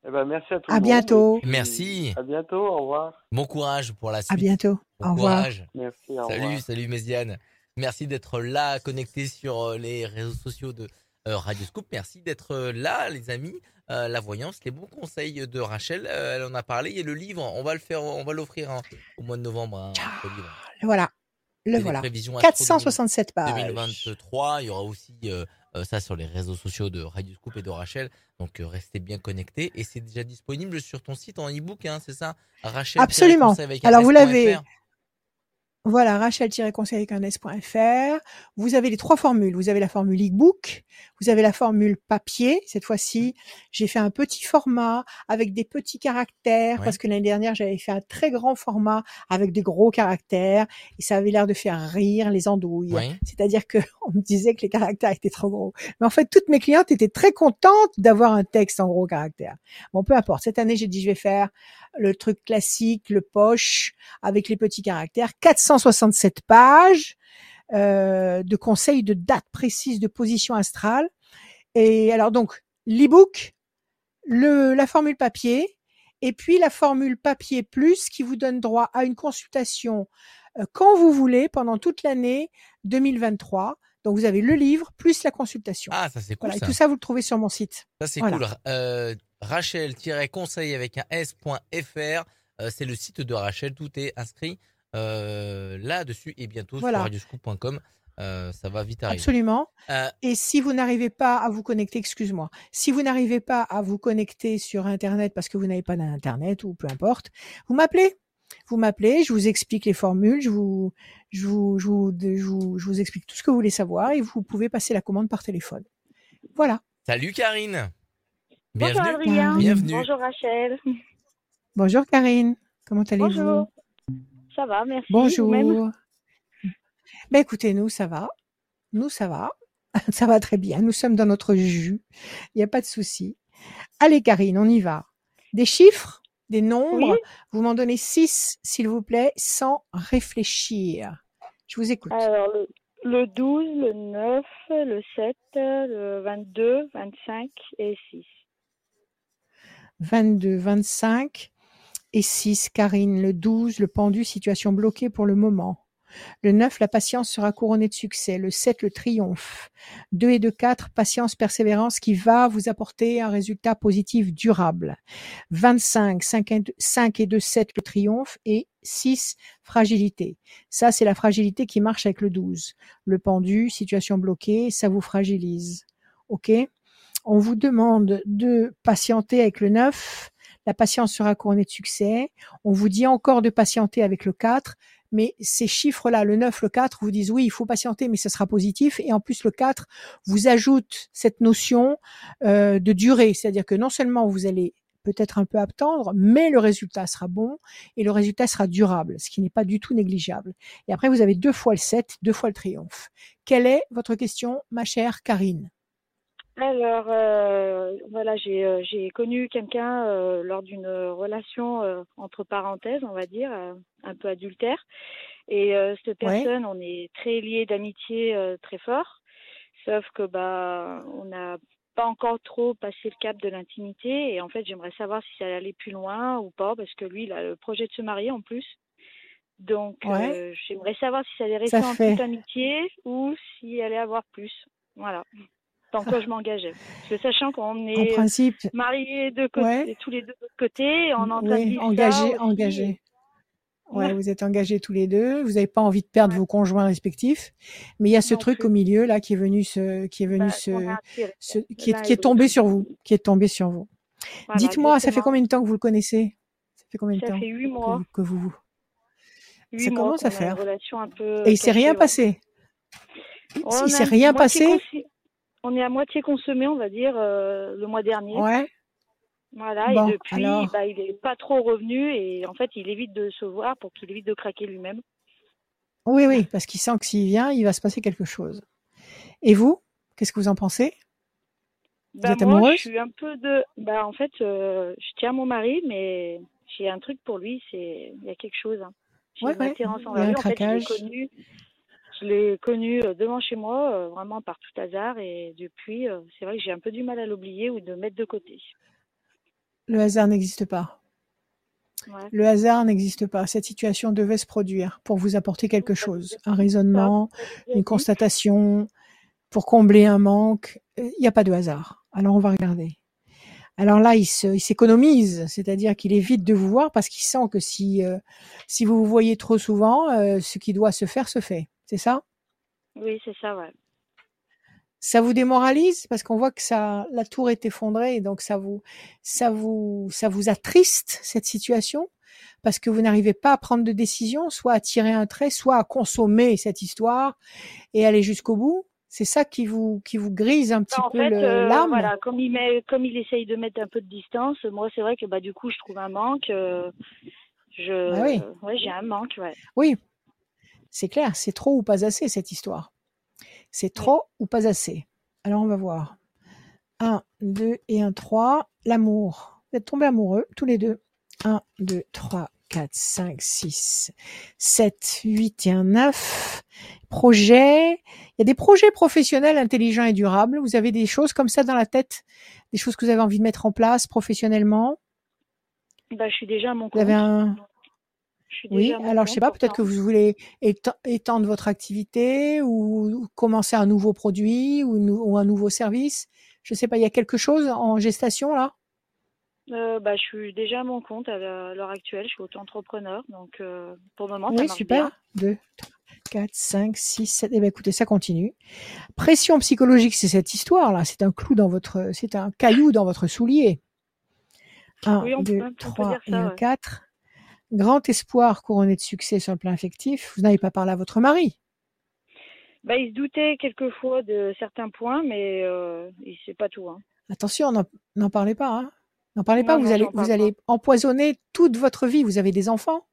Eh ben, merci à tout À monde. bientôt. Merci. À bientôt. Au revoir. Bon courage pour la suite. À bientôt. Bon Au revoir. courage. Merci. Au Salut, revoir. salut Méziane. Merci d'être là, connecté sur euh, les réseaux sociaux de euh, Radio Scoop. Merci d'être euh, là, les amis. Euh, la voyance, les bons conseils de Rachel, euh, elle en a parlé. Et le livre, on va le faire, on va l'offrir hein, au mois de novembre. hein. Le voilà. Le voilà. prévisions astro 467 pages. 2023. Il y aura aussi euh, euh, ça sur les réseaux sociaux de Radio Scoop et de Rachel. Donc euh, restez bien connectés. Et c'est déjà disponible sur ton site en e-book, hein, c'est ça? Rachel. Absolument. Alors, vous l'avez- Voilà, rachel-conseil avec un s.fr. Vous avez les trois formules. Vous avez la formule e-book, vous avez la formule papier. Cette fois-ci, j'ai fait un petit format avec des petits caractères Ouais. parce que l'année dernière, j'avais fait un très grand format avec des gros caractères et ça avait l'air de faire rire les andouilles. Oui. C'est-à-dire que on me disait que les caractères étaient trop gros. Mais en fait, toutes mes clientes étaient très contentes d'avoir un texte en gros caractères. Bon, peu importe. Cette année, j'ai dit je vais faire le truc classique, le poche avec les petits caractères. 467 pages euh, de conseils de date précise de position astrale. Et alors donc l'e-book, le la formule papier et puis la formule papier plus qui vous donne droit à une consultation euh, quand vous voulez pendant toute l'année 2023. Donc vous avez le livre plus la consultation. Ah, ça c'est cool voilà, et ça. tout ça vous le trouvez sur mon site. Ça c'est Voilà. cool. Euh, Rachel-conseil avec un s.fr, euh, c'est le site de Rachel. Tout est inscrit là-dessus et bientôt Voilà. sur radioscoop.com. Euh, ça va vite arriver. Absolument. Euh, Et si vous n'arrivez pas à vous connecter, excuse-moi, si vous n'arrivez pas à vous connecter sur Internet parce que vous n'avez pas d'Internet ou peu importe, vous m'appelez. Vous m'appelez, je vous explique les formules, je vous, je vous, je vous, je vous, je vous explique tout ce que vous voulez savoir et vous pouvez passer la commande par téléphone. Voilà. salut Karine. Bonjour Bienvenue. Adrien. Bienvenue. Bonjour Rachel. Bonjour Karine. Comment allez-vous? Bonjour. Ça va, merci. Bonjour. Ben écoutez, nous ça va. Nous ça va. Ça va très bien. Nous sommes dans notre jus. Il n'y a pas de souci. Allez Karine, on y va. Des chiffres, des nombres? Oui. Vous m'en donnez six, s'il vous plaît, sans réfléchir. Je vous écoute. Alors, le, le 12, le 9, le 7, le 22, 25 et 6. 22, 25 et 6, Karine. Le 12, le pendu, situation bloquée pour le moment. Le 9, la patience sera couronnée de succès. Le 7, le triomphe. 2 et 2, 4, patience, persévérance qui va vous apporter un résultat positif durable. 25, 5 et 2, 5 et 2, 7, le triomphe. Et 6, fragilité. Ça, c'est la fragilité qui marche avec le 12. Le pendu, situation bloquée, ça vous fragilise. OK? On vous demande de patienter avec le 9. La patience sera couronnée de succès. On vous dit encore de patienter avec le 4 mais ces chiffres-là, le 9, le 4, vous disent oui, il faut patienter, mais ce sera positif. Et en plus, le 4 vous ajoute cette notion euh, de durée, c'est-à-dire que non seulement vous allez peut-être un peu attendre, mais le résultat sera bon et le résultat sera durable, ce qui n'est pas du tout négligeable. Et après, vous avez deux fois le 7, deux fois le triomphe. Quelle est votre question, ma chère Karine? Alors, euh, voilà, j'ai euh, j'ai connu quelqu'un euh, lors d'une relation euh, entre parenthèses, on va dire, un peu adultère. Et cette Ouais. personne, on est très liés d'amitié très fort. Sauf que bah, on n'a pas encore trop passé le cap de l'intimité. Et en fait, j'aimerais savoir si ça allait aller plus loin ou pas, parce que lui, il a le projet de se marier en plus. Donc, Ouais. j'aimerais savoir si ça allait rester Ça en fait. toute amitié ou s'il allait avoir plus. Voilà. Dans quoi je m'engageais. Parce que sachant qu'on En est principe, mariés de côté, Ouais. tous les deux de côté, on est en train de oui, engagé, engagé. Ouais, Ouais. vous êtes engagés tous les deux. Vous n'avez pas envie de perdre Ouais. vos conjoints respectifs, mais il y a ce Non truc plus. au milieu là qui est venu se, qui est venu Bah, se, est qui est, qui est tombé sur vous, qui est tombé sur vous. Voilà, Dites-moi, ça fait combien de temps que vous le connaissez? Ça fait combien de Ça temps fait huit que mois. vous, que vous ça commence à faire. relation un peu Et il s'est cachée, rien passé? Il s'est rien passé? On est à moitié consommé, on va dire, euh, le mois dernier. Ouais. Voilà, Bon, et depuis, alors. bah, il est pas trop revenu et en fait, il évite de se voir pour qu'il évite de craquer lui-même. Oui, oui, parce qu'il sent que s'il vient, il va se passer quelque chose. Et vous, qu'est-ce que vous en pensez? Vous Bah, êtes moi, amoureuse? je suis un peu de. Bah, en fait, euh, je tiens mon mari, mais j'ai un truc pour lui, c'est il y a quelque chose. hein. J'ai Ouais, une ouais, attirance envers lui. En fait, je l'ai craquage. connu, je l'ai connu euh, devant chez moi, euh, vraiment par tout hasard, et depuis, euh, c'est vrai que j'ai un peu du mal à l'oublier ou de mettre de côté. Le hasard n'existe pas. Ouais. Le hasard n'existe pas. Cette situation devait se produire pour vous apporter quelque chose, un raisonnement, une constatation, pour combler un manque. Il n'y a pas de hasard. Alors on va regarder. Alors là, il se- il s'économise, c'est-à-dire qu'il évite de vous voir parce qu'il sent que si euh, si vous vous voyez trop souvent, euh, ce qui doit se faire se fait. C'est ça? Oui, c'est ça, ouais. Ça vous démoralise? Parce qu'on voit que ça la tour est effondrée et donc ça vous ça vous ça vous attriste cette situation? Parce que vous n'arrivez pas à prendre de décision, soit à tirer un trait, soit à consommer cette histoire et aller jusqu'au bout? C'est ça qui vous qui vous grise un petit en peu fait, euh, l'âme? voilà, comme il met, comme il essaye de mettre un peu de distance, moi c'est vrai que bah du coup je trouve un manque. euh, je, Ah oui. ouais, j'ai un manque, ouais. Oui, c'est clair, c'est trop ou pas assez cette histoire. C'est trop ou pas assez. Alors on va voir. 1, 2 et 1, 3. L'amour. Vous êtes tombés amoureux, tous les deux. 1, 2, 3, 4, 5, 6, 7, 8 et un 9. Projet. Il y a des projets professionnels intelligents et durables. Vous avez des choses comme ça dans la tête, des choses que vous avez envie de mettre en place professionnellement? Bah je suis déjà à mon Vous compte. avez un, Oui, alors je sais pas, peut-être que vous voulez éte- étendre votre activité ou commencer un nouveau produit ou, nou- ou un nouveau service. Je sais pas, il y a quelque chose en gestation là? Euh, bah je suis déjà à mon compte à l'heure actuelle. Je suis auto-entrepreneur, donc euh, pour le moment ça Oui, marche super. bien. 2, 3, 4, 5, 6, 7. Eh bien écoutez, ça continue. Pression psychologique, c'est cette histoire là. C'est un clou dans votre, c'est un caillou dans votre soulier. 1, Oui, on 2, peut- on peut 3 dire et ça, 1, ouais. 4. Grand espoir couronné de succès sur le plan affectif. Vous n'avez pas parlé à votre mari. Bah il se doutait quelquefois de certains points, mais euh, il sait pas tout. Hein. Attention, n'en parlez pas. Hein. N'en parlez pas, vous allez, vous allez empoisonner toute votre vie. Vous avez des enfants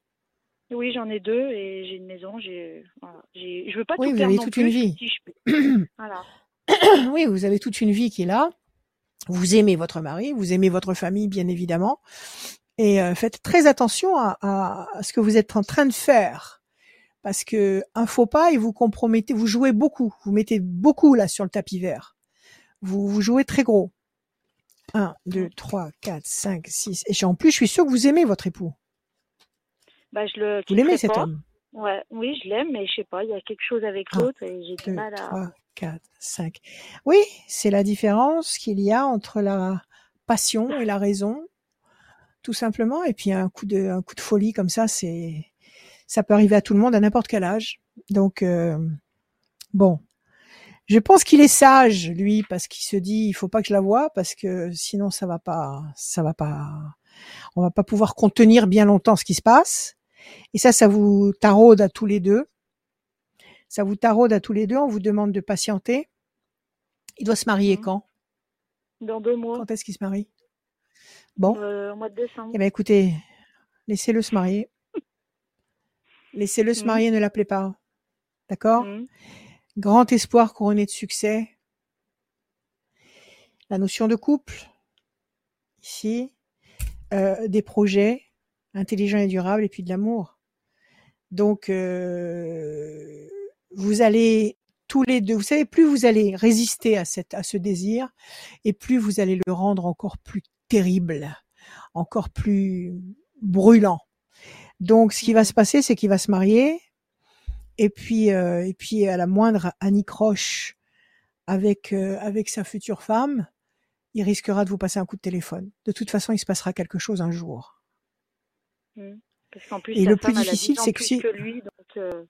Oui, j'en ai deux et j'ai une maison. J'ai, voilà, je veux pas Oui, tout vous avez toute plus. une vie. Si je peux. Voilà. oui, vous avez toute une vie qui est là. Vous aimez votre mari, vous aimez votre famille, bien évidemment. Et euh, faites très attention à, à- à ce que vous êtes en train de faire. Parce que un faux pas et vous compromettez, vous jouez beaucoup. Vous mettez beaucoup là sur le tapis vert. Vous, vous jouez très gros. 1, 2, 3, 4, 5, 6. Et en plus, je suis sûre que vous aimez votre époux. Bah je le. Vous l'aimez cet homme? Ouais, oui, je l'aime, mais je sais pas, il y a quelque chose avec l'autre et j'ai du 2, mal à. 3, 4, 5. Oui, c'est la différence qu'il y a entre la passion et la raison, tout simplement. Et puis un coup de, un coup de folie comme ça, c'est, ça peut arriver à tout le monde à n'importe quel âge. Donc euh, bon, je pense qu'il est sage lui parce qu'il se dit il faut pas que je la voie parce que sinon ça va pas, ça va pas, on va pas pouvoir contenir bien longtemps ce qui se passe. Et ça, ça vous taraude à tous les deux. Ça vous taraude à tous les deux. On vous demande de patienter. Il doit se marier Mhm. quand? Dans deux mois, Quand est-ce qu'il se marie? Bon, euh, au mois de décembre. eh ben écoutez, laissez-le se marier. Laissez-le se Mhm. marier, ne l'appelez pas. D'accord? Mhm. Grand espoir couronné de succès. La notion de couple, ici, euh, des projets intelligents et durables, et puis de l'amour. Donc, euh, vous allez tous les deux, vous savez, plus vous allez résister à, cette, à ce désir, et plus vous allez le rendre encore plus terrible, encore plus brûlant. Donc, ce qui va se passer, c'est qu'il va se marier, et puis, euh, et puis à la moindre anicroche avec euh, avec sa future femme, il risquera de vous passer un coup de téléphone. De toute façon, il se passera quelque chose un jour. Parce qu'en plus, Et le plus difficile, 10 ans c'est que si- que lui, donc euh,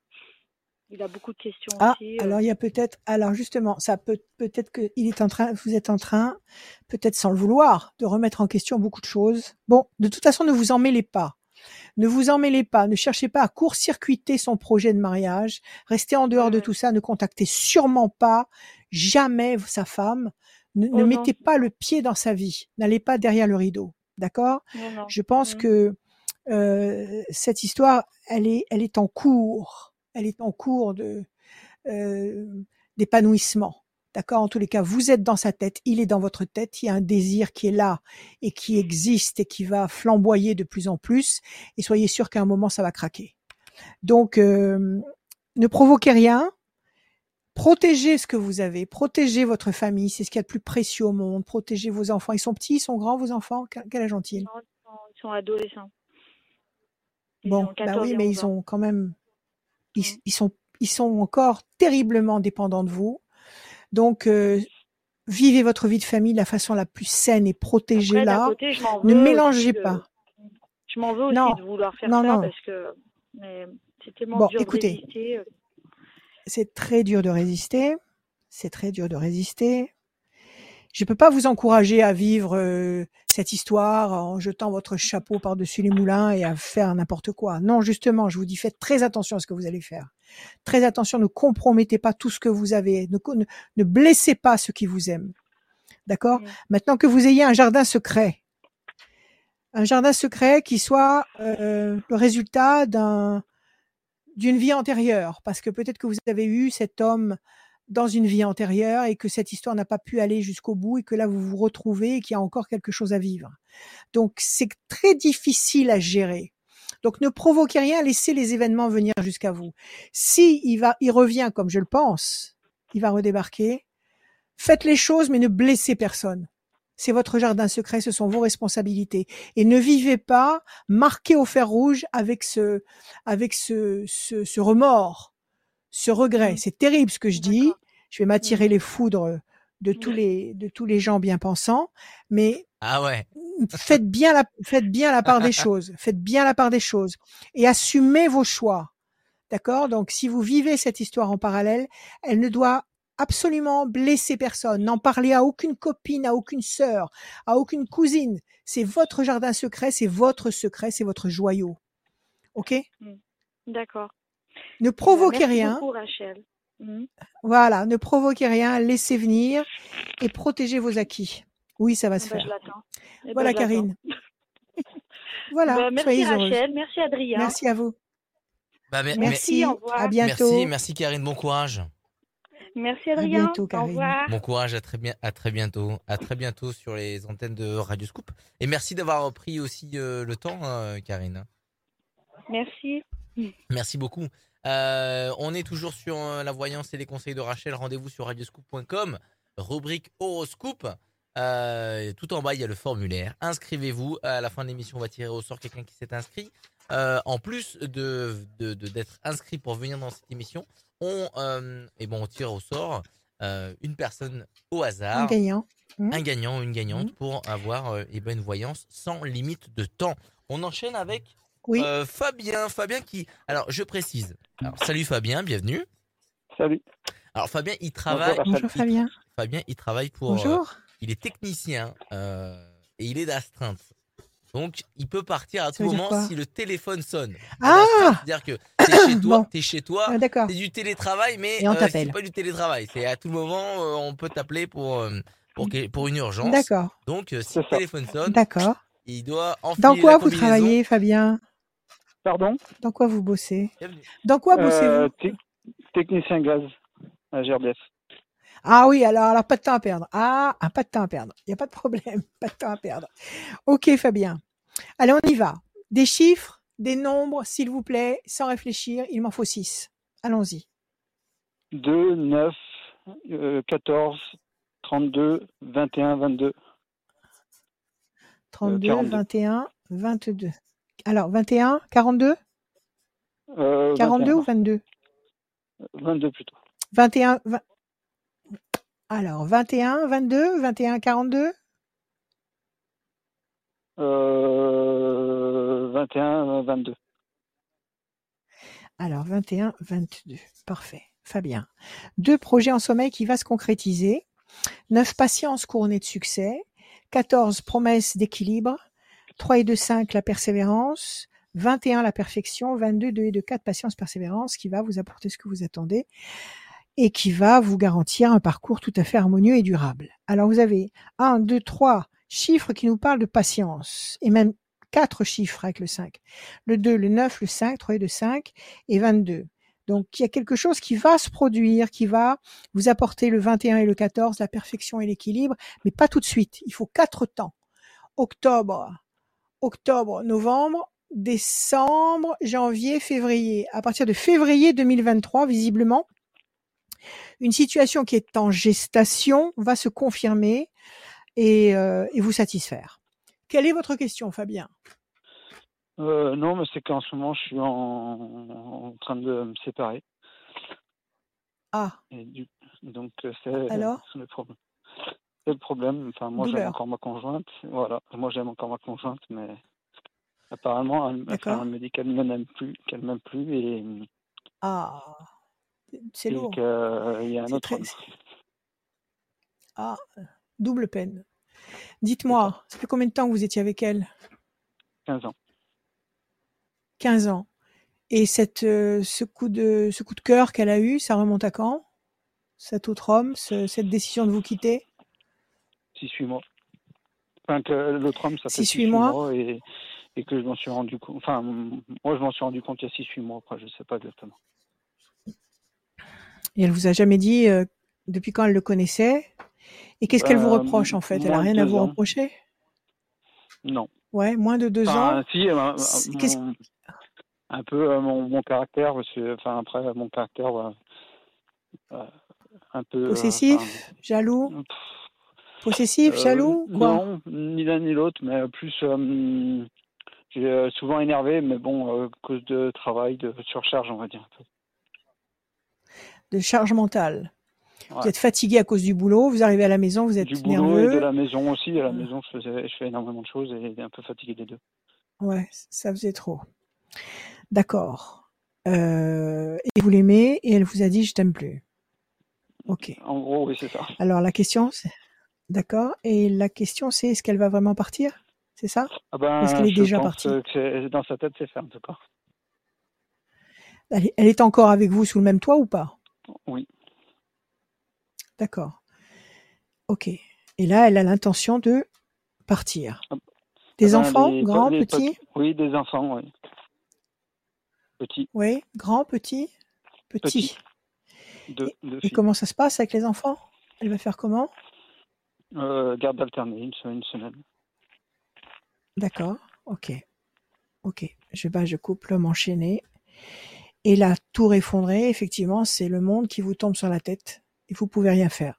il a beaucoup de questions Ah, aussi. euh. alors il y a peut-être, alors justement, ça peut peut-être que il est en train, vous êtes en train, peut-être sans le vouloir, de remettre en question beaucoup de choses. Bon, de toute façon, ne vous en mêlez pas. Ne vous en mêlez pas. Ne cherchez pas à court-circuiter son projet de mariage. Restez en dehors de tout ça. Ne contactez sûrement pas jamais sa femme. Ne, Oh mettez pas le pied dans sa vie. N'allez pas derrière le rideau. D'accord? Je pense Mhm. que euh, cette histoire, elle est, elle est en cours. Elle est en cours de euh, d'épanouissement. D'accord? En tous les cas, vous êtes dans sa tête, il est dans votre tête, il y a un désir qui est là et qui existe et qui va flamboyer de plus en plus. Et soyez sûr qu'à un moment, ça va craquer. Donc, euh, ne provoquez rien. Protégez ce que vous avez, protégez votre famille, c'est ce qu'il y a de plus précieux au monde. Protégez vos enfants. Ils sont petits, ils sont grands, vos enfants? Quel âge ont-ils? Ils sont- adolescents. Ils Bon, ont bah 14 oui, mais 11 ils ont quand même, ils, Mm. ils sont, ils sont encore terriblement dépendants de vous. Donc, euh, vivez votre vie de famille de la façon la plus saine et protégez-la. Ne mélangez de- pas. Je m'en veux aussi Non, de vouloir faire non, ça non. parce que mais c'est tellement Bon, dur de écoutez. résister. euh. C'est très dur de résister. C'est très dur de résister. Je peux pas vous encourager à vivre euh, cette histoire en jetant votre chapeau par-dessus les moulins et à faire n'importe quoi. Non, justement, je vous dis faites très attention à ce que vous allez faire. Très attention, ne compromettez pas tout ce que vous avez, ne, ne, ne blessez pas ceux qui vous aiment. D'accord? Mm. Maintenant que vous ayez un jardin secret, un jardin secret qui soit euh, le résultat d'un d'une vie antérieure, parce que peut-être que vous avez eu cet homme dans une vie antérieure et que cette histoire n'a pas pu aller jusqu'au bout et que là vous vous retrouvez et qu'il y a encore quelque chose à vivre. Donc c'est très difficile à gérer. Donc ne provoquez rien, laissez les événements venir jusqu'à vous. Si il va, il revient comme je le pense, il va redébarquer. Faites les choses, mais ne blessez personne. C'est votre jardin secret, ce sont vos responsabilités. Et ne vivez pas marqué au fer rouge avec ce, avec ce, ce, ce remords, ce regret. Mm. C'est terrible ce que je dis. Je vais m'attirer Mm. les foudres de tous les, de tous les gens bien pensants, mais Ah ouais. faites bien la, faites bien la part des choses. Faites bien la part des choses et assumez vos choix. D'accord? Donc, si vous vivez cette histoire en parallèle, elle ne doit absolument blesser personne. N'en parlez à aucune copine, à aucune sœur, à aucune cousine. C'est votre jardin secret, c'est votre secret, c'est votre joyau. OK? D'accord. Ne Bah, provoquez merci rien. beaucoup, Rachel. Mhm. Voilà. Ne provoquez rien. Laissez venir et protégez vos acquis. Oui, ça va Ah se bah, je faire. l'attends. Eh ben, Voilà, je l'attends. Karine. Voilà. Bah, merci Soyez heureuse. Rachel, merci Adrien. Merci à vous. Bah, mais- Merci. au revoir. À bientôt. Merci, merci Karine, bon courage. Merci À Adrien. bientôt, Au Karine. revoir. Bon courage, à très bien, à très bientôt, à très bientôt sur les antennes de Radio Scoop. Et merci d'avoir pris aussi euh, le temps, euh, Karine. Merci. Merci beaucoup. Euh, on est toujours sur euh, la voyance et les conseils de Rachel. Rendez-vous sur radioscoop.com, rubrique horoscope. Euh, tout en bas, il y a le formulaire. Inscrivez-vous. À la fin de l'émission, on va tirer au sort quelqu'un qui s'est inscrit. En plus de d'être inscrit pour venir dans cette émission, on, et bon, on tire au sort une personne au Un hasard, gagnant. Hmm. un gagnant ou une gagnante Mhm. pour avoir euh, eh ben, une voyance sans limite de temps. On enchaîne avec Oui. euh, Fabien, Fabien qui. Alors, je précise. Alors, salut Fabien, bienvenue. Salut. Alors, Fabien, il travaille. Bonjour, Bonjour il- Fabien. Fabien, il travaille pour. euh, Bonjour. il est technicien euh, et il est d'astreinte. Donc, il peut partir à Ça tout moment si le téléphone sonne. Ah C'est-à-dire que t'es chez toi, Bon. t'es chez toi, Ah, D'accord. c'est du télétravail, mais Et on euh, c'est t'appelle. pas du télétravail. C'est à tout moment, euh, on peut t'appeler pour euh, pour pour une urgence. D'accord. Donc, euh, si le téléphone sonne, D'accord. il doit enfiler Dans la quoi vous travaillez, Fabien? Pardon Dans quoi vous bossez. Dans quoi Euh, bossez-vous tec- Technicien gaz à GRDF. Ah oui, alors, alors pas de temps à perdre. Ah, ah, pas de temps à perdre. Il n'y a pas de problème. Pas de temps à perdre. Ok, Fabien. Allez, on y va. Des chiffres, des nombres, s'il vous plaît, sans réfléchir. Il m'en faut six. Allons-y. 2, 9, euh, 14, 32, 21, 22. 32, 42. 21, 22. Alors, 21, 42 Euh, 42 ou 21, 22 22 plutôt. 21, 20. Alors, 21, 22, 21, 42 Euh, 21, 22. Alors, 21, 22. Parfait. Fabien. Deux projets en sommeil qui va se concrétiser. 9 patience couronnées de succès. 14 promesses d'équilibre. 3 et 2, 5 la persévérance. 21 la perfection. 22, 2 et 2, 4 patience, persévérance qui va vous apporter ce que vous attendez et qui va vous garantir un parcours tout à fait harmonieux et durable. Alors, vous avez 1, 2, 3 chiffres qui nous parlent de patience et même quatre chiffres avec le 5. Le 2, le 9, le 5, 3 et 2, 5 et 22. Donc, il y a quelque chose qui va se produire, qui va vous apporter le 21 et le 14, la perfection et l'équilibre, mais pas tout de suite. Il faut quatre temps. Octobre, octobre, novembre, décembre, janvier, février. À partir de février 2023, visiblement, une situation qui est en gestation va se confirmer et, euh, et vous satisfaire. Quelle est votre question, Fabien? Euh, non, mais c'est qu'en ce moment, je suis en, en train de me séparer. Ah, Et du, donc, euh, c'est le problème. C'est le problème. Enfin, moi, j'aime encore ma conjointe. Voilà. Moi, j'aime encore ma conjointe, mais apparemment, elle, enfin, elle me dit qu'elle ne m'aime plus, qu'elle m'aime plus et, ah, c'est et lourd. qu'il y a un autre très- homme. Ah, Double peine. Dites-moi, ça fait combien de temps que vous étiez avec elle? 15 ans. 15 ans. Et cette, euh, ce, coup de, ce coup de cœur qu'elle a eu, ça remonte à quand? Cet autre homme, ce- cette décision de vous quitter? 6-8 mois. Enfin, que l'autre homme, 6-8 mois. mois et, et que je m'en suis rendu compte. Enfin, moi, je m'en suis rendu compte il y a 6-8 mois. Après, je sais pas exactement. Et elle vous a jamais dit euh, depuis quand elle le connaissait? Et qu'est-ce qu'elle vous Euh, reproche en fait? Elle a de rien à vous ans. reprocher? Non. Ouais, moins de deux Enfin, ans? si, euh, mon- un peu euh, mon, mon caractère, parce que, enfin, après, mon caractère, euh, un peu. Possessif, jaloux, pff, possessif, euh, jaloux, quoi? Non, ni l'un ni l'autre, mais plus. euh, j'ai euh, souvent énervé, mais bon, à cause de travail, de surcharge, on va dire. De charge mentale. Vous êtes fatigué à cause du boulot. Vous arrivez à la maison, vous êtes Du boulot nerveux. et de la maison aussi. À la maison, je, faisais, je fais énormément de choses et un peu fatigué des deux. Ouais, ça faisait trop. D'accord. Euh, et vous l'aimez et elle vous a dit je t'aime plus. Ok. En gros, oui, c'est ça. Alors la question, c'est d'accord. Et la question c'est est-ce qu'elle va vraiment partir? C'est ça? Ah ben, Est-ce qu'elle est déjà partie? dans sa tête, c'est fait en tout cas. elle est, elle est encore avec vous sous le même toit ou pas? Oui. D'accord. Ok. Et là, elle a l'intention de partir. Des Ah ben, enfants, les- grands, les- petits? Oui, des enfants, oui. Petits, Oui, grands, petits, petits. Et comment ça se passe avec les enfants? Elle va faire comment? Euh, garde alternée, une semaine, une semaine. D'accord. Ok. Ok. Je bats, je coupe l'homme enchaîné. Et la tour effondrée, effectivement, c'est le monde qui vous tombe sur la tête et vous pouvez rien faire.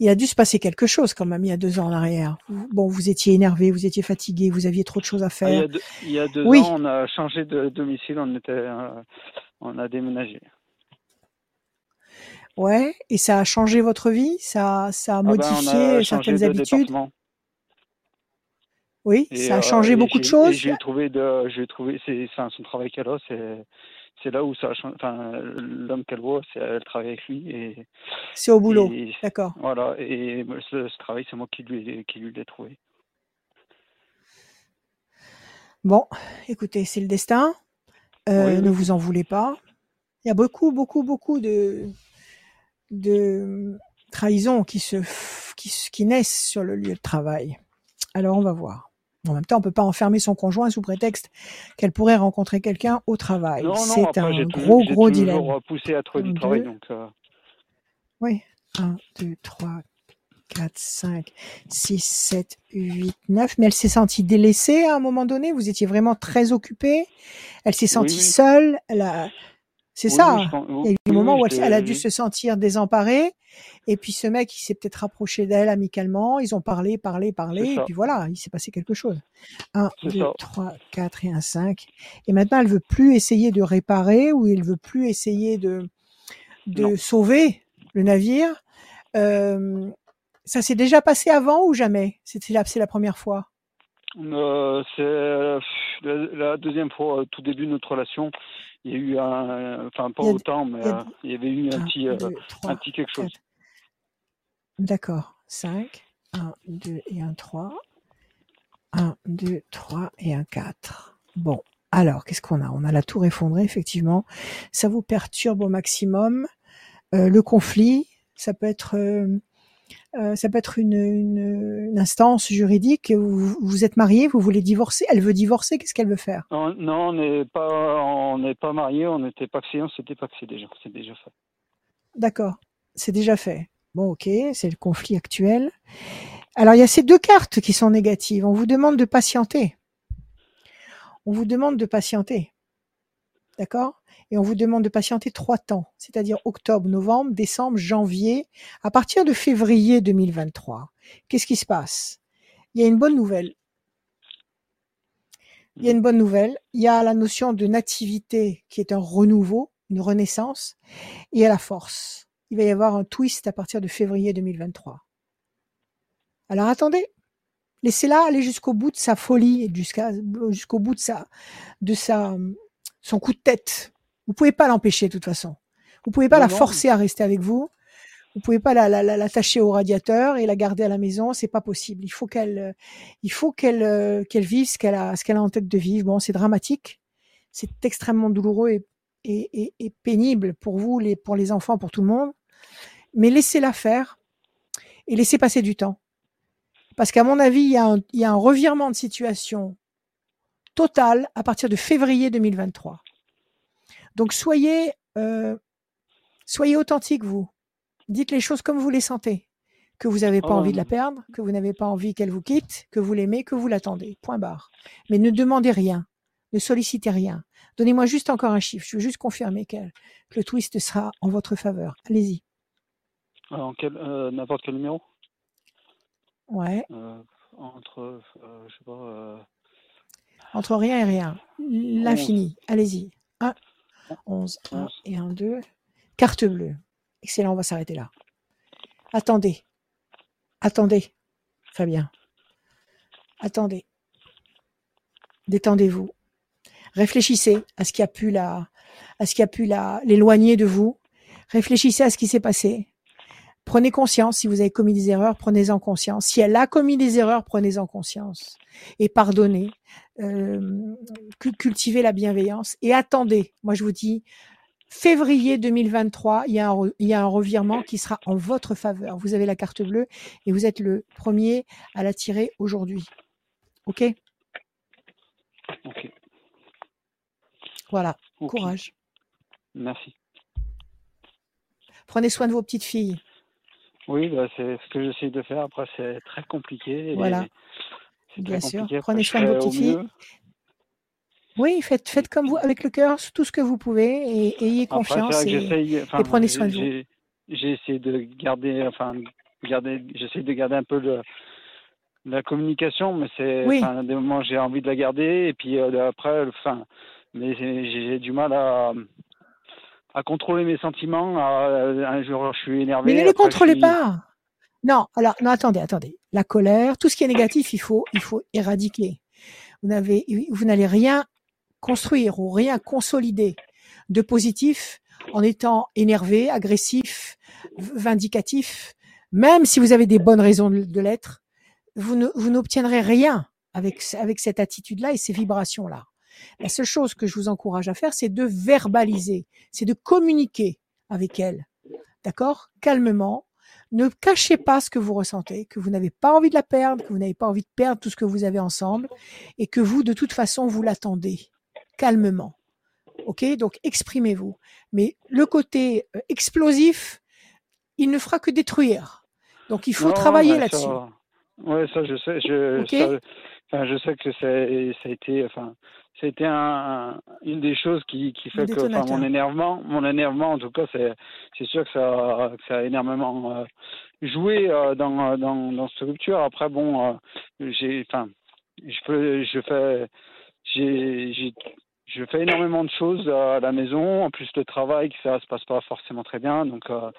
Il a dû se passer quelque chose quand même il y a deux ans en arrière. Bon, vous étiez énervé, vous étiez fatigué, vous aviez trop de choses à Ah, il, y faire. a deux, il y a deux Oui. ans, on a changé de domicile, on, était, euh, on a déménagé. Ouais. Et ça a changé votre vie? Ça, ça a Ah ben, modifié a changé certaines de habitudes? Oui. Et, ça a euh, changé beaucoup de choses? j'ai trouvé de, trouvé, c'est, son travail qu'elle a, c'est, là où ça a changé. Enfin, l'homme qu'elle voit, c'est, elle travaille avec lui et, C'est au boulot. D'accord. voilà. Et ce, ce travail, c'est moi qui lui, qui lui l'ai trouvé. Bon, écoutez, c'est le destin. Euh, Oui, Ne vous en voulez pas. Il y a beaucoup, beaucoup, beaucoup de, de trahisons qui se, qui, qui naissent sur le lieu de travail. Alors, on va voir. En même temps, on peut pas enfermer son conjoint sous prétexte qu'elle pourrait rencontrer quelqu'un au travail. C'est un gros, toujours, gros dilemme. toujours poussé à trouver du travail, deux. donc, euh, Oui. 1, 2, 3, 4, 5, 6, 7, 8, 9. Mais elle s'est sentie délaissée à un moment donné? Vous étiez vraiment très occupé. Elle s'est sentie oui. seule? Elle a... C'est Oui, ça. je pense- Il y a eu des moments où elle, elle a dû se sentir désemparée. Et puis ce mec, il s'est peut-être rapproché d'elle amicalement. Ils ont parlé, parlé, parlé. Et puis voilà, il s'est passé quelque chose. 1, C'est 2, ça. 3, 4 et un 5. Et maintenant, elle veut plus essayer de réparer ou elle veut plus essayer de, de Non. sauver le navire. Euh, ça s'est déjà passé avant ou jamais? C'était c'est la première fois? Euh, c'est euh, la, la deuxième fois, au tout début de notre relation, il y a eu un, enfin pas autant, mais il y a- euh, il y avait eu un petit, euh, un petit quelque chose. D'accord. 5, 1, 2 et un 3. 1, 2, 3 et un 4. Bon. Alors, qu'est-ce qu'on a? On a la tour effondrée, effectivement. Ça vous perturbe au maximum. Euh, le conflit, ça peut être, euh, euh, ça peut être une, une, une instance juridique. Vous, vous êtes marié, vous voulez divorcer. Elle veut divorcer. Qu'est-ce qu'elle veut faire? Non, non, on n'est pas, on n'est pas mariés, on n'était pas on s'était paxé déjà, c'est déjà fait. D'accord. C'est déjà fait. Bon, ok, c'est le conflit actuel. Alors, il y a ces deux cartes qui sont négatives. On vous demande de patienter. On vous demande de patienter. D'accord? Et on vous demande de patienter trois temps, c'est-à-dire octobre, novembre, décembre, janvier, à partir de février 2023. Qu'est-ce qui se passe? Il y a une bonne nouvelle. Il y a une bonne nouvelle. Il y a la notion de nativité qui est un renouveau, une renaissance, et a la force. Il va y avoir un twist à partir de février 2023. Alors attendez, laissez-la aller jusqu'au bout de sa folie jusqu'au bout de sa de sa son coup de tête. Vous pouvez pas l'empêcher de toute façon. Vous pouvez pas Non, la non. forcer à rester avec vous. Vous pouvez pas la- la- la- l'attacher au radiateur et la garder à la maison, c'est pas possible. Il faut qu'elle, euh, il faut qu'elle, euh, qu'elle vive ce qu'elle a, ce qu'elle a en tête de vivre. Bon, c'est dramatique, c'est extrêmement douloureux et, et, et- et pénible pour vous, les, pour les enfants, pour tout le monde. Mais laissez-la faire et laissez passer du temps. Parce qu'à mon avis, il y, a un, il y a un revirement de situation total à partir de février 2023. Donc soyez, euh, soyez authentique vous. Dites les choses comme vous les sentez. Que vous n'avez pas Oh. envie de la perdre, que vous n'avez pas envie qu'elle vous quitte, que vous l'aimez, que vous l'attendez. Point barre. Mais ne demandez rien, ne sollicitez rien. Donnez-moi juste encore un chiffre. Je veux juste confirmer que le twist sera en votre faveur. Allez-y. Quel, euh, n'importe quel numéro? Ouais. Euh, Entre, euh, je sais pas. euh, Entre rien et rien. L'infini. Allez-y. 1, 11, 1 Onze. et 1, 2. Carte bleue. Excellent, on va s'arrêter là. Attendez. Attendez. Fabien. Attendez. Détendez-vous. Réfléchissez à ce qui a pu la, à ce qui a pu la, l'éloigner de vous. Réfléchissez à ce qui s'est passé. Prenez conscience si vous avez commis des erreurs, prenez-en conscience. Si elle a commis des erreurs, prenez-en conscience et pardonnez. Euh, cu- cultivez la bienveillance et attendez. Moi, je vous dis, février 2023, il y, a un, il y a un revirement qui sera en votre faveur. Vous avez la carte bleue et vous êtes le premier à la tirer aujourd'hui. OK? Ok. Voilà. Courage. Merci. Prenez soin de vos petites filles. Oui, bah, c'est ce que j'essaie de faire. Après, c'est très compliqué. Voilà. Bien sûr. compliqué. Prenez soin de vos petites filles. mieux. Oui, faites, faites comme vous, avec le cœur, tout ce que vous pouvez et ayez Après, confiance. et-. Enfin, et prenez soin de vous. j'ai- essayé de garder, enfin, garder, j'essaie de garder un peu le, la communication, mais c'est, Oui. enfin, des moments j'ai envie de la garder et puis euh, après, enfin, mais j'ai du mal à, à contrôler mes sentiments. à- un jour, je suis énervé. Mais ne je contrôlez pas. Non, alors non, attendez, attendez. La colère, tout ce qui est négatif, il faut, il faut éradiquer. Vous n'avez, vous n'allez rien construire ou rien consolider de positif en étant énervé, agressif, vindicatif. Même si vous avez des bonnes raisons de, de l'être, vous ne, vous n'obtiendrez rien avec, avec cette attitude-là et ces vibrations-là. La seule chose que je vous encourage à faire, c'est de verbaliser, c'est de communiquer avec elle. D'accord? Calmement. Ne cachez pas ce que vous ressentez, que vous n'avez pas envie de la perdre, que vous n'avez pas envie de perdre tout ce que vous avez ensemble et que vous, de toute façon, vous l'attendez. Calmement. OK? Donc, exprimez-vous. Mais le côté euh, explosif, il ne fera que détruire. Donc, il faut Non, travailler là-dessus. Ouais, ça, je sais. Je, ça- enfin, je sais que c'est, ça a été, enfin, ça a été un, un- une des choses qui, qui fait que, enfin, mon énervement, mon énervement, en tout cas, c'est, c'est sûr que ça, que ça a énormément euh, joué euh, dans, dans, dans cette rupture. Après, bon, euh, j'ai, enfin, je peux, je fais, j'ai, j'ai, je fais énormément de choses à la maison, en plus le travail, que ça se passe pas forcément très bien, donc euh,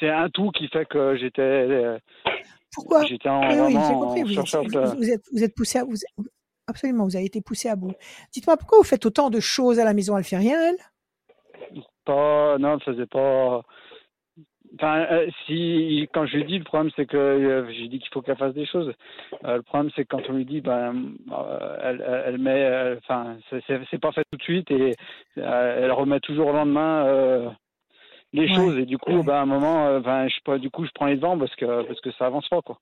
c'est un tout qui fait que j'étais, euh, Pourquoi J'étais en, Oui, oui, compris. en Vous êtes, de- vous, êtes, vous êtes poussé à, vous, absolument, vous avez été poussé à bout. Dites-moi pourquoi vous faites autant de choses à la maison. Elle fait rien, elle Pas, non, elle faisait pas. Enfin, euh, si, quand je lui dis, le problème c'est que euh, j'ai dit qu'il faut qu'elle fasse des choses. Euh, le problème c'est que quand on lui dit, ben, elle, elle, met, enfin, c'est- pas fait tout de suite et elle remet toujours au lendemain les Ouais, choses et du coup, ben, à un moment, ben, je, du coup, je prends les devants parce que parce que ça avance pas quoi.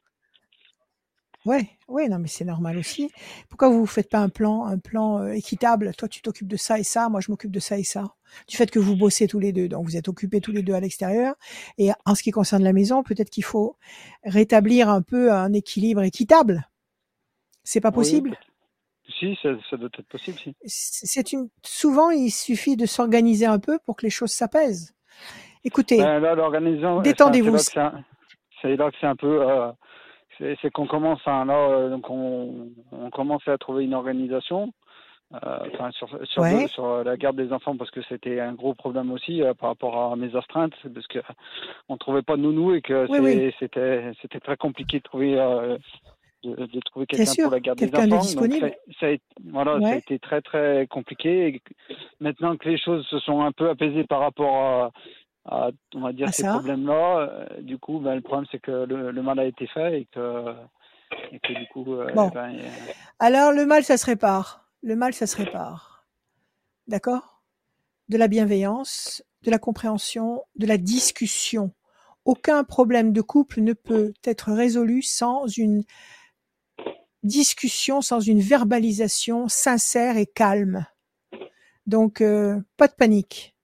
Ouais, ouais, non, mais c'est normal aussi. Pourquoi vous ne faites pas un plan, un plan euh, équitable? Toi, tu t'occupes de ça et ça, moi, je m'occupe de ça et ça. Du fait que vous bossez tous les deux, donc vous êtes occupés tous les deux à l'extérieur. Et en ce qui concerne la maison, peut-être qu'il faut rétablir un peu un équilibre équitable. C'est pas Oui, possible? Si, ça, ça doit être possible, si. C'est une. Souvent, il suffit de s'organiser un peu pour que les choses s'apaisent. Écoutez, Ben, là, l'organisation, Détendez-vous. C'est là que c'est un- un peu. euh, c'est qu'on commence, hein, là, euh, donc on, on commence à trouver une organisation. euh, Enfin, sur, sur, Ouais. sur la garde des enfants parce que c'était un gros problème aussi euh, par rapport à mes astreintes parce que on trouvait pas de nounou et que Oui, c'est- oui. c'était c'était très compliqué de trouver euh, de, de trouver quelqu'un pour la garde des enfants. Donc, ça, ça a, été- voilà, ça a Ouais. été très très compliqué. Et maintenant que les choses se sont un peu apaisées par rapport à, à, on va dire, Ah, ces problèmes-là. Euh, du coup, ben, le problème, c'est que le, le mal a été fait et que, et que du coup, euh, Bon. ben, Alors, le mal, ça se répare. Le mal, ça se répare. D'accord? De la bienveillance, de la compréhension, de la discussion. Aucun problème de couple ne peut être résolu sans une discussion, sans une verbalisation sincère et calme. Donc, euh, pas de panique.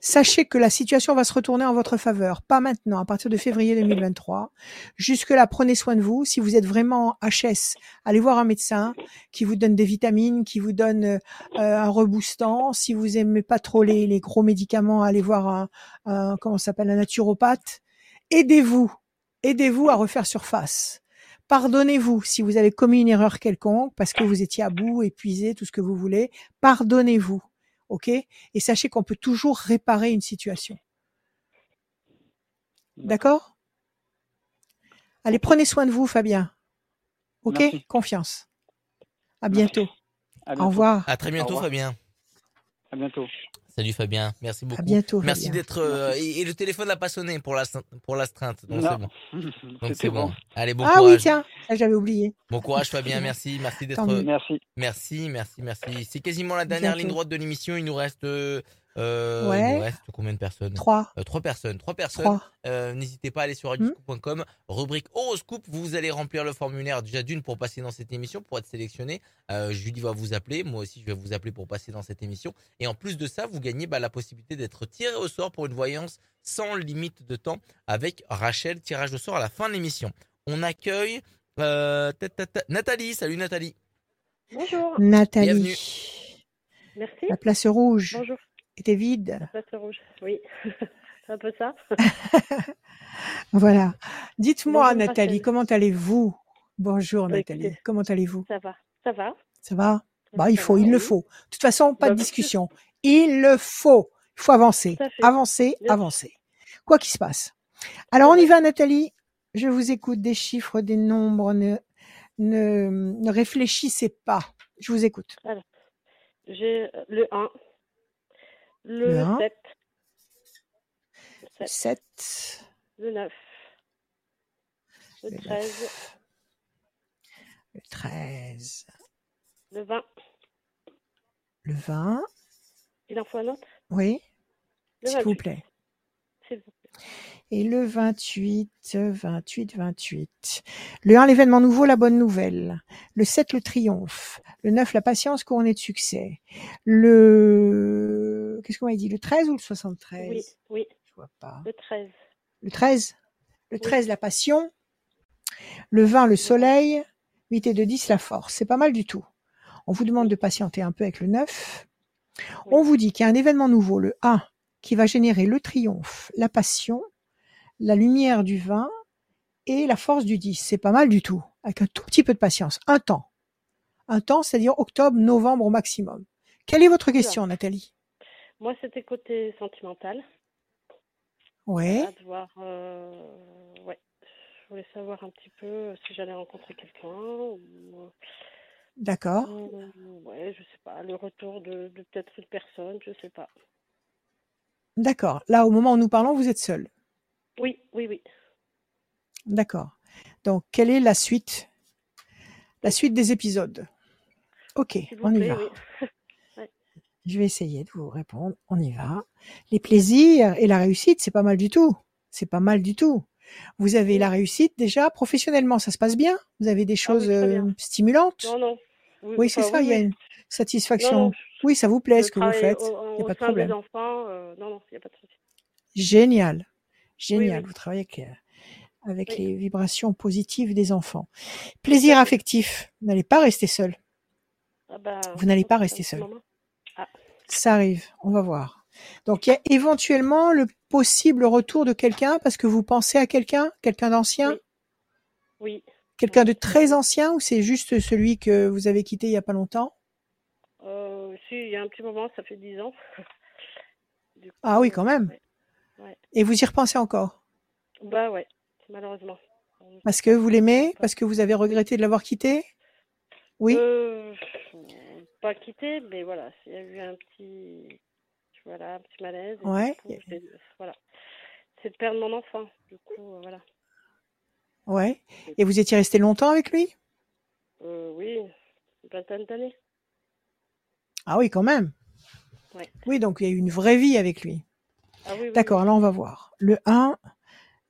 Sachez que la situation va se retourner en votre faveur. Pas maintenant, à partir de février 2023. Jusque-là, prenez soin de vous. Si vous êtes vraiment HS, allez voir un médecin qui vous donne des vitamines, qui vous donne euh, un reboostant. Si vous aimez pas trop les, gros médicaments, allez voir un, un comment s'appelle un naturopathe. Aidez-vous, aidez-vous à refaire surface. Pardonnez-vous si vous avez commis une erreur quelconque parce que vous étiez à bout, épuisé, tout ce que vous voulez. Pardonnez-vous, ok? Et sachez qu'on peut toujours réparer une situation. D'accord Allez, prenez soin de vous, Fabien. Ok? Merci. Confiance. À bientôt. à Au bientôt. revoir. À très bientôt. Fabien. À bientôt. Salut Fabien, merci beaucoup. À bientôt. Merci d'être. euh, et, et le téléphone n'a pas sonné pour la pour l'astreinte, donc Non. c'est bon. Donc C'était c'est bon. Allez, bon ah courage. oui, tiens, j'avais oublié. Bon courage Fabien, merci, merci d'être. Merci. Merci, merci, merci. C'est quasiment la dernière Bientôt. ligne droite de l'émission. Il nous reste. euh, euh, Ouais. Il nous reste combien de personnes Trois. Euh, Trois personnes. Trois personnes. Trois. Euh, N'hésitez pas à aller sur radioscoop.com, rubrique horoscope. Vous allez remplir le formulaire déjà d'une pour passer dans cette émission, pour être sélectionné. Euh, Julie va vous appeler. Moi aussi, je vais vous appeler pour passer dans cette émission. Et en plus de ça, vous gagnez bah, la possibilité d'être tiré au sort pour une voyance sans limite de temps avec Rachel. Tirage au sort à la fin de l'émission. On accueille ta, ta, ta- Nathalie. Salut Nathalie. Bonjour, Nathalie. Bienvenue. merci. La place rouge Bonjour, était vide. place rouge. Oui, c'est un peu ça. Voilà. Dites-moi, Nathalie, comment allez-vous? Bonjour, Bah, Nathalie. écoutez. Comment allez-vous? Ça va, ça va? Ça va? Bah, il faut, il le faut. De toute façon, pas Bah, de bien discussion. Il le faut. Il faut avancer. Avancer, avancer. Quoi qu'il se passe. Alors, on y va, Nathalie. Je vous écoute des chiffres, des nombres. Ne, ne, ne réfléchissez pas. Je vous écoute. J'ai euh, le 1, le, Le 1. 7, Le 7, 7, le 9, le le 13, 9, le 13, le 20. le 20. Il en faut un autre? Oui, s'il vous 28, plaît. s'il vous plaît. Et le 28, 28, 28. Le 1, l'événement nouveau, la bonne nouvelle. Le 7, le triomphe. Le 9, la patience couronnée de succès. Le, qu'est-ce qu'on m'a dit? Le 13 ou le 73? Oui, oui, Je vois pas. le 13. Le 13? Le 13, la passion? Le 20, le soleil? 8 et 2, 10, la force. C'est pas mal du tout. On vous demande de patienter un peu avec le 9. Oui. On vous dit qu'il y a un événement nouveau, le 1, qui va générer le triomphe, la passion, la lumière du 20 et la force du 10. C'est pas mal du tout. Avec un tout petit peu de patience. Un temps. Un temps, c'est-à-dire octobre, novembre au maximum. Quelle est votre question, Nathalie? Moi, c'était côté sentimental. Ouais. Euh, ouais. Je voulais savoir un petit peu si j'allais rencontrer quelqu'un ou, D'accord. ou- ouais, je sais pas, le retour de, de peut-être une personne, je sais pas. D'accord. Là, au moment où nous parlons, vous êtes seul. Oui, oui, oui. D'accord. Donc, quelle est la suite? La suite des épisodes? Ok, on y va. oui. Je vais essayer de vous répondre. On y va. Les plaisirs et la réussite, c'est pas mal du tout. C'est pas mal du tout. Vous avez la réussite déjà professionnellement, ça se passe bien? Vous avez des choses Ah bien. euh, stimulantes? Non, non. Oui, c'est ça. Il y a une satisfaction. non, Oui, ça vous plaît ce que vous faites. Il n'y a au pas de problème. enfants, euh, non, non, il n'y a pas de. Génial. Génial. Vous travaillez avec, euh, avec les vibrations positives des enfants. Plaisir affectif. Vous n'allez pas rester seul. Ah bah, Vous n'allez pas rester seul. moment. Ça arrive, on va voir. Donc il y a éventuellement le possible retour de quelqu'un parce que vous pensez à quelqu'un, quelqu'un d'ancien, Oui. Oui. quelqu'un de très ancien ou c'est juste celui que vous avez quitté il y a pas longtemps? Euh, si, il y a un petit moment, ça fait 10 ans. Coup, Ah oui, quand même. ouais. Et vous y repensez encore? Bah ouais, malheureusement. Parce que vous l'aimez, parce que vous avez regretté de l'avoir quitté? Oui. Euh, pas quitté, mais voilà, il y a eu un petit. Voilà, un petit malaise. Ouais. coup, voilà. C'est de perdre mon enfant. Du coup, euh, voilà. Ouais. Et vous étiez resté longtemps avec lui? Euh, oui, une vingtaine d'années. Ah oui, quand même. Ouais. Oui, donc il y a eu une vraie vie avec lui. Ah oui, D'accord, oui. alors on va voir. Le 1,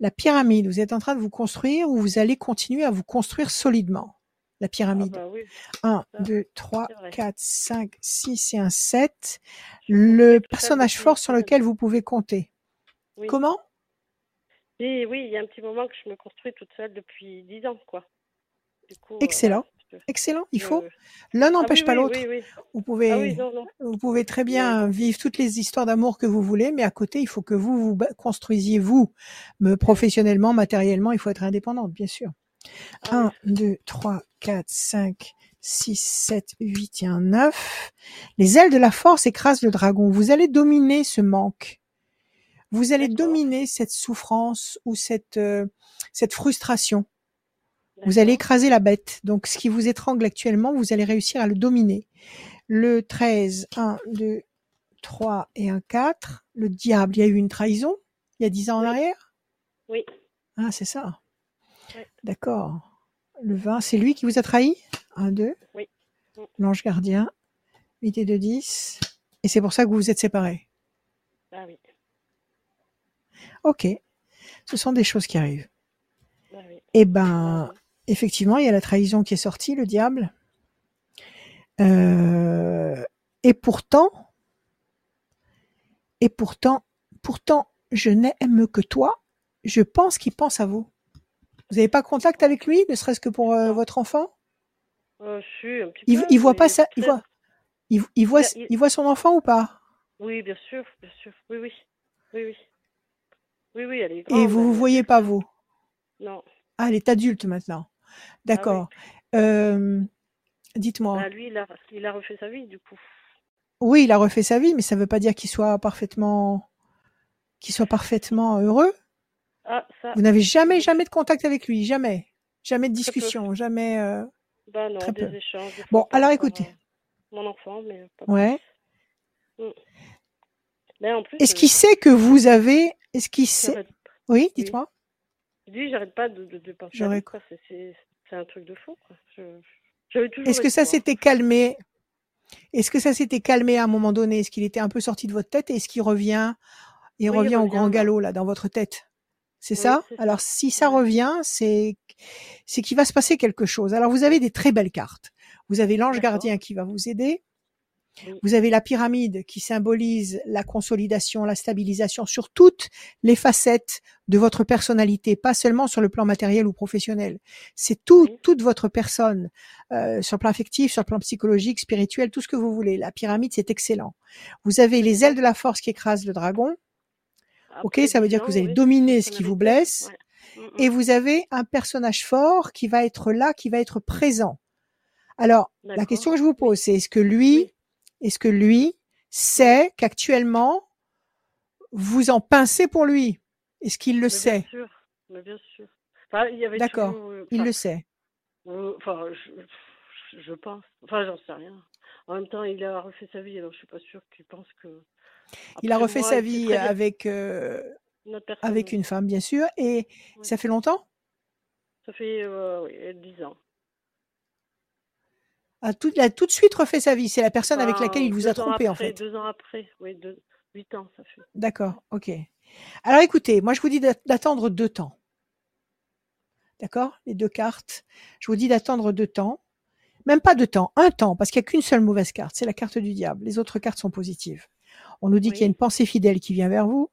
la pyramide, vous êtes en train de vous construire ou vous allez continuer à vous construire solidement? La Ah pyramide. bah oui. 1, ça, 2, 3, c'est vrai. 4, 5, 6 et un 7. Je Le personnage fort sur lequel vous pouvez compter. Oui. Comment? Et oui, il y a un petit moment que je me construis toute seule depuis 10 ans, quoi. Du coup, euh, Excellent. Excellent, il faut. L'un Ah n'empêche oui, pas l'autre. oui, oui. Vous pouvez, Ah oui, non, non. vous pouvez très bien vivre toutes les histoires d'amour que vous voulez, mais à côté, il faut que vous vous construisiez vous, me professionnellement, matériellement, il faut être indépendante, bien sûr. Ah 1, 2, 3, 4, 5, 6, 7, 8 et un 9. Les ailes de la force écrasent le dragon. Vous allez dominer ce manque. Vous allez dominer cette souffrance ou cette, euh, cette frustration. Vous allez écraser la bête. Donc, ce qui vous étrangle actuellement, vous allez réussir à le dominer. Le 13, 1, 2, 3 et un 4. Le diable, il y a eu une trahison il y a 10 ans en arrière? Oui. Ah, c'est ça. D'accord. Le 20, c'est lui qui vous a trahi? 1, 2. Oui. L'ange gardien. 8 et 2, 10. Et c'est pour ça que vous vous êtes séparés? Ah oui. Ok. Ce sont des choses qui arrivent. Ah oui. Eh ben, effectivement, il y a la trahison qui est sortie, le diable. Euh, et pourtant, et pourtant, pourtant, je n'aime que toi. Je pense qu'il pense à vous. Vous n'avez pas contact avec lui, ne serait-ce que pour euh, votre enfant? Euh, je suis un petit il, peu, il voit pas ça, il voit, il, il voit, Il a- il- il voit son enfant ou pas? Oui, bien sûr, bien sûr. Oui, oui. Oui, oui. Oui, oui, elle est Et vous vous elle- voyez pas vous? Non. Ah, elle est adulte maintenant. D'accord. Euh, Dites-moi. Bah, lui, il a, il a refait sa vie, du coup. Oui, il a refait sa vie, mais ça veut pas dire qu'il soit parfaitement, qu'il soit parfaitement heureux. Ah, ça. Vous n'avez jamais, jamais de contact avec lui, jamais, jamais de discussion, jamais. euh, Bah non, très des peu. échanges. des Bon, alors écoutez. Mon enfant, mais pas Ouais. plus. Mais en plus. Est-ce euh, qu'il sait que vous avez, est-ce qu'il sait Oui, dites-moi. Lui, j'arrête pas de, de, de penser à J'aurais lui, quoi. C'est- un truc de fou. Je- Est-ce que ça s'était calmé? Est-ce que ça s'était calmé à un moment donné? Est-ce qu'il était un peu sorti de votre tête? Et est-ce qu'il revient? Il Oui, il revient au revient, grand galop là dans votre tête? C'est Oui, ça? Alors si ça revient, c'est c'est qu'il va se passer quelque chose. Alors vous avez des très belles cartes. Vous avez l'ange gardien qui va vous aider. Oui. Vous avez la pyramide qui symbolise la consolidation, la stabilisation sur toutes les facettes de votre personnalité, pas seulement sur le plan matériel ou professionnel. C'est tout, Oui. toute votre personne, euh, sur le plan affectif, sur le plan psychologique, spirituel, tout ce que vous voulez. La pyramide, c'est excellent. Vous avez les ailes de la force qui écrasent le dragon. Ok, Après ça veut 10 dire que vous allez dominer ce qui vous blesse. Mm, mm. Et vous avez un personnage fort qui va être là, qui va être présent. Alors, la question que je vous pose, c'est est-ce que lui, est-ce que lui sait qu'actuellement vous en pincez pour lui? Est-ce qu'il le Mais sait? Bien sûr. Mais bien sûr. Enfin, il y avait D'accord. euh, Il le sait. euh, Enfin, je, je pense. Enfin, j'en sais rien. En même temps, il a refait sa vie, alors je suis pas sûre qu'il pense que. Il a refait moi, sa vie avec euh, une avec femme, bien sûr. Et Oui. ça fait longtemps? Ça fait euh, oui, 10 ans. a tout, il a tout de suite refait sa vie. C'est la personne avec laquelle il vous a ans trompé, en fait. Deux ans après, oui, deux, 8 ans, ça fait. D'accord, ok. Alors écoutez, moi je vous dis d'att- d'attendre deux temps. D'accord? Les deux cartes. Je vous dis d'attendre deux temps. Même pas deux temps, un temps, parce qu'il n'y a qu'une seule mauvaise carte, c'est la carte du diable. Les autres cartes sont positives. On nous dit qu'il y a une pensée fidèle qui vient vers vous,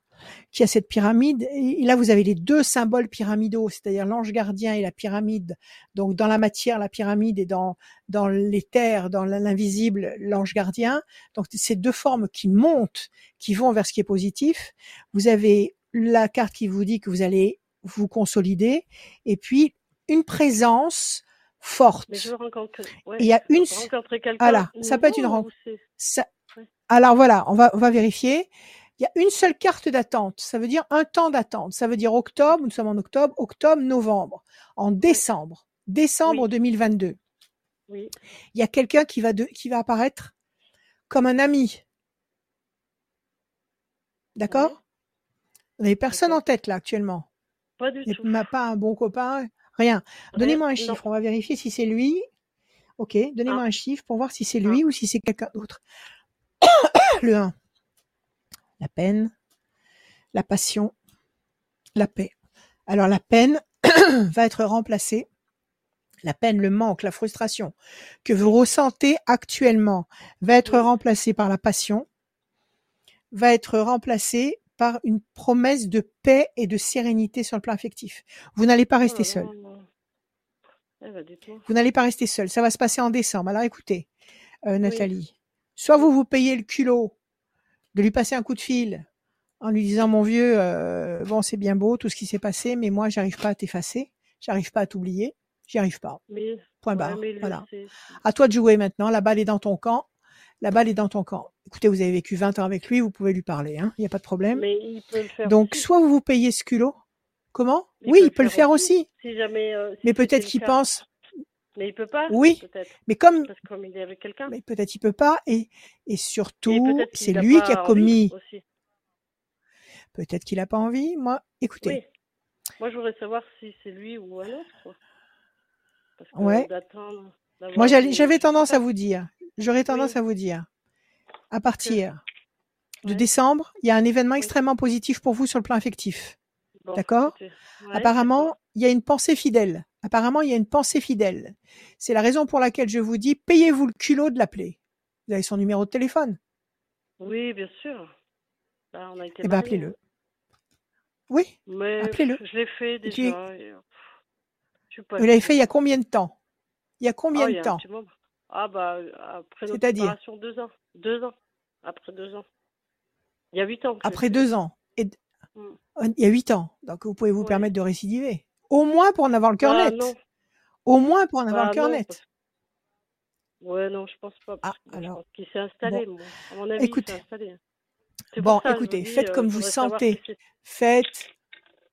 qui a cette pyramide. Et là, vous avez les deux symboles pyramidaux, c'est-à-dire l'ange gardien et la pyramide. Donc, dans la matière, la pyramide et dans, dans l'éther, dans l'invisible, l'ange gardien. Donc, ces deux formes qui montent, qui vont vers ce qui est positif. Vous avez la carte qui vous dit que vous allez vous consolider et puis une présence forte. Mais je. Ouais, Il y a une, rencontrer quelqu'un. voilà, ça peut être une rencontre. Ça-. Alors voilà, on va, on va vérifier. Il y a une seule carte d'attente. Ça veut dire un temps d'attente. Ça veut dire octobre, nous sommes en octobre, octobre, novembre, en décembre, décembre Oui. 2022. Oui. Il y a quelqu'un qui va de, qui va apparaître comme un ami. D'accord? Vous n'avez personne en tête là actuellement. Pas du tout. pas un bon copain, rien. Donnez-moi un Non. chiffre, on va vérifier si c'est lui. Ok, donnez-moi Un. un chiffre pour voir si c'est Un. lui ou si c'est quelqu'un d'autre. Le 1. La peine, la passion, la paix. Alors la peine va être remplacée. La peine, le manque, la frustration que vous ressentez actuellement va être remplacée par la passion, va être remplacée par une promesse de paix et de sérénité sur le plan affectif. Vous n'allez pas Oh rester seul. là. Eh ben. Vous n'allez pas rester seul. Ça va se passer en décembre. Alors écoutez, euh. Nathalie, soit vous vous payez le culot de lui passer un coup de fil en lui disant mon vieux, euh, bon c'est bien beau tout ce qui s'est passé, mais moi j'arrive pas à t'effacer, j'arrive pas à t'oublier, j'y arrive pas. Mais, Point barre. Voilà. À toi de jouer maintenant. La balle est dans ton camp. La balle est dans ton camp. Écoutez, vous avez vécu 20 ans avec lui, vous pouvez lui parler. hein. Il n'y a pas de problème. mais il peut le faire Donc aussi. soit vous vous payez ce culot. Comment? Il Oui, peut il peut le faire aussi. Si jamais. euh, si Mais peut-être qu'il pense. Mais il peut pas. Oui. Peut-être. Mais comme Parce que comme il est avec quelqu'un. mais peut-être il peut pas et et surtout c'est qu'il lui qui a commis Aussi. peut-être qu'il a pas envie moi écoutez Oui. Moi, je voudrais savoir si c'est lui ou un autre. quoi. Parce que Ouais. moi j'avais tendance à vous dire j'aurais tendance Oui. à vous dire à partir de décembre il y a un événement Oui. extrêmement positif pour vous sur le plan affectif Bon, d'accord? Ouais, apparemment il y a une pensée fidèle apparemment il y a une pensée fidèle c'est la raison pour laquelle je vous dis payez-vous le culot de l'appeler vous avez son numéro de téléphone Oui, bien sûr. Là, on a été eh mariés, appelez-le oui Mais appelez-le. je l'ai fait déjà. et, euh, je suis pas vous l'avez fait il y a combien de temps? Il y a Ah, combien y de a temps? Ah bah après notre C'est-à-dire? séparation, deux ans. Deux ans. Après deux ans. Il y a huit ans après deux ans et Mm. il y a huit ans donc vous pouvez vous Oui. permettre de récidiver au moins pour en avoir le cœur Ah net non. au moins pour en avoir Ah le cœur non, net parce- Ouais, non, je pense pas. Ah, Parce je alors, pense qu'il s'est installé, moi. À mon avis, écoutez. il installé. Bon, ça, écoutez, dis, faites euh, comme vous sentez. faites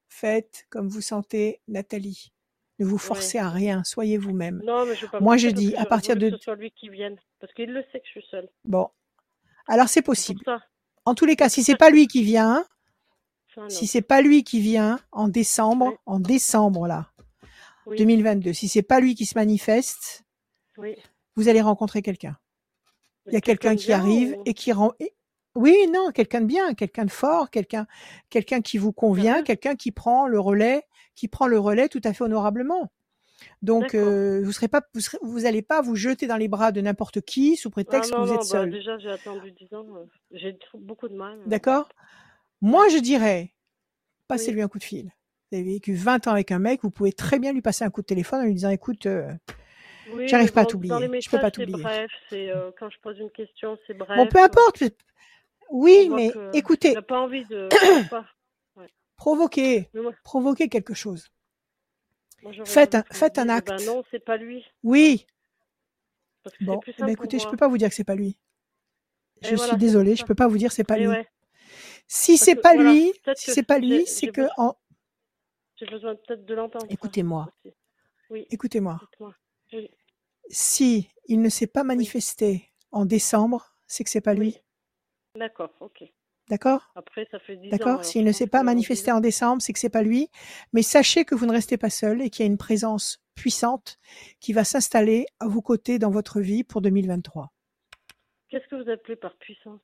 faites comme vous sentez Nathalie ne vous forcez à rien soyez vous-même Non, mais je veux pas me Moi, je dis, à partir de- que ce soit lui qui vienne. Parce qu'il le sait que je suis seule. bon alors c'est possible en tous les cas si c'est pas lui qui vient si c'est pas lui qui vient en décembre Oui. en décembre là Oui, 2022 si c'est pas lui qui se manifeste oui. vous allez rencontrer quelqu'un il y a quelqu'un qui arrive ou- et qui rend et- oui non quelqu'un de bien quelqu'un de fort quelqu'un quelqu'un qui vous convient quelqu'un qui prend le relais qui prend le relais tout à fait honorablement donc euh, vous serez pas vous serez, vous allez pas vous jeter dans les bras de n'importe qui sous Ah prétexte non, que vous non, êtes bah, seul déjà, j'ai attendu 10 ans. euh, J'ai beaucoup de mal. euh. d'accord moi je dirais passez-lui Oui. un coup de fil vous avez vécu 20 ans avec un mec vous pouvez très bien lui passer un coup de téléphone en lui disant écoute euh, Oui, J'arrive pas à t'oublier, je peux pas t'oublier. bref. C'est euh, quand je pose une question, c'est bref. bon peu importe oui mais que écoutez pas envie de. moi, provoquez quelque chose moi, Faites un- faites un eh acte. Ben non, c'est pas lui. oui Parce que Bon, plus eh ben écoutez, je peux pas vous dire que c'est pas lui. Et Je voilà, suis désolée, je peux pas vous dire c'est pas Et lui. ouais, Si c'est pas voilà, lui, si c'est pas lui, c'est que besoin- en... j'ai besoin peut-être de l'entendre. ça, écoutez-moi. Oui, écoutez-moi. Oui, Si il ne s'est pas manifesté en décembre, c'est que c'est pas lui. D'accord, ok. D'accord? Après, ça fait 10 ans. D'accord S'il ne pense s'est pas manifesté 10 ans- en décembre, c'est que c'est pas lui. Mais sachez que vous ne restez pas seul et qu'il y a une présence puissante qui va s'installer à vos côtés dans votre vie pour 2023. Qu'est-ce que vous appelez par puissance?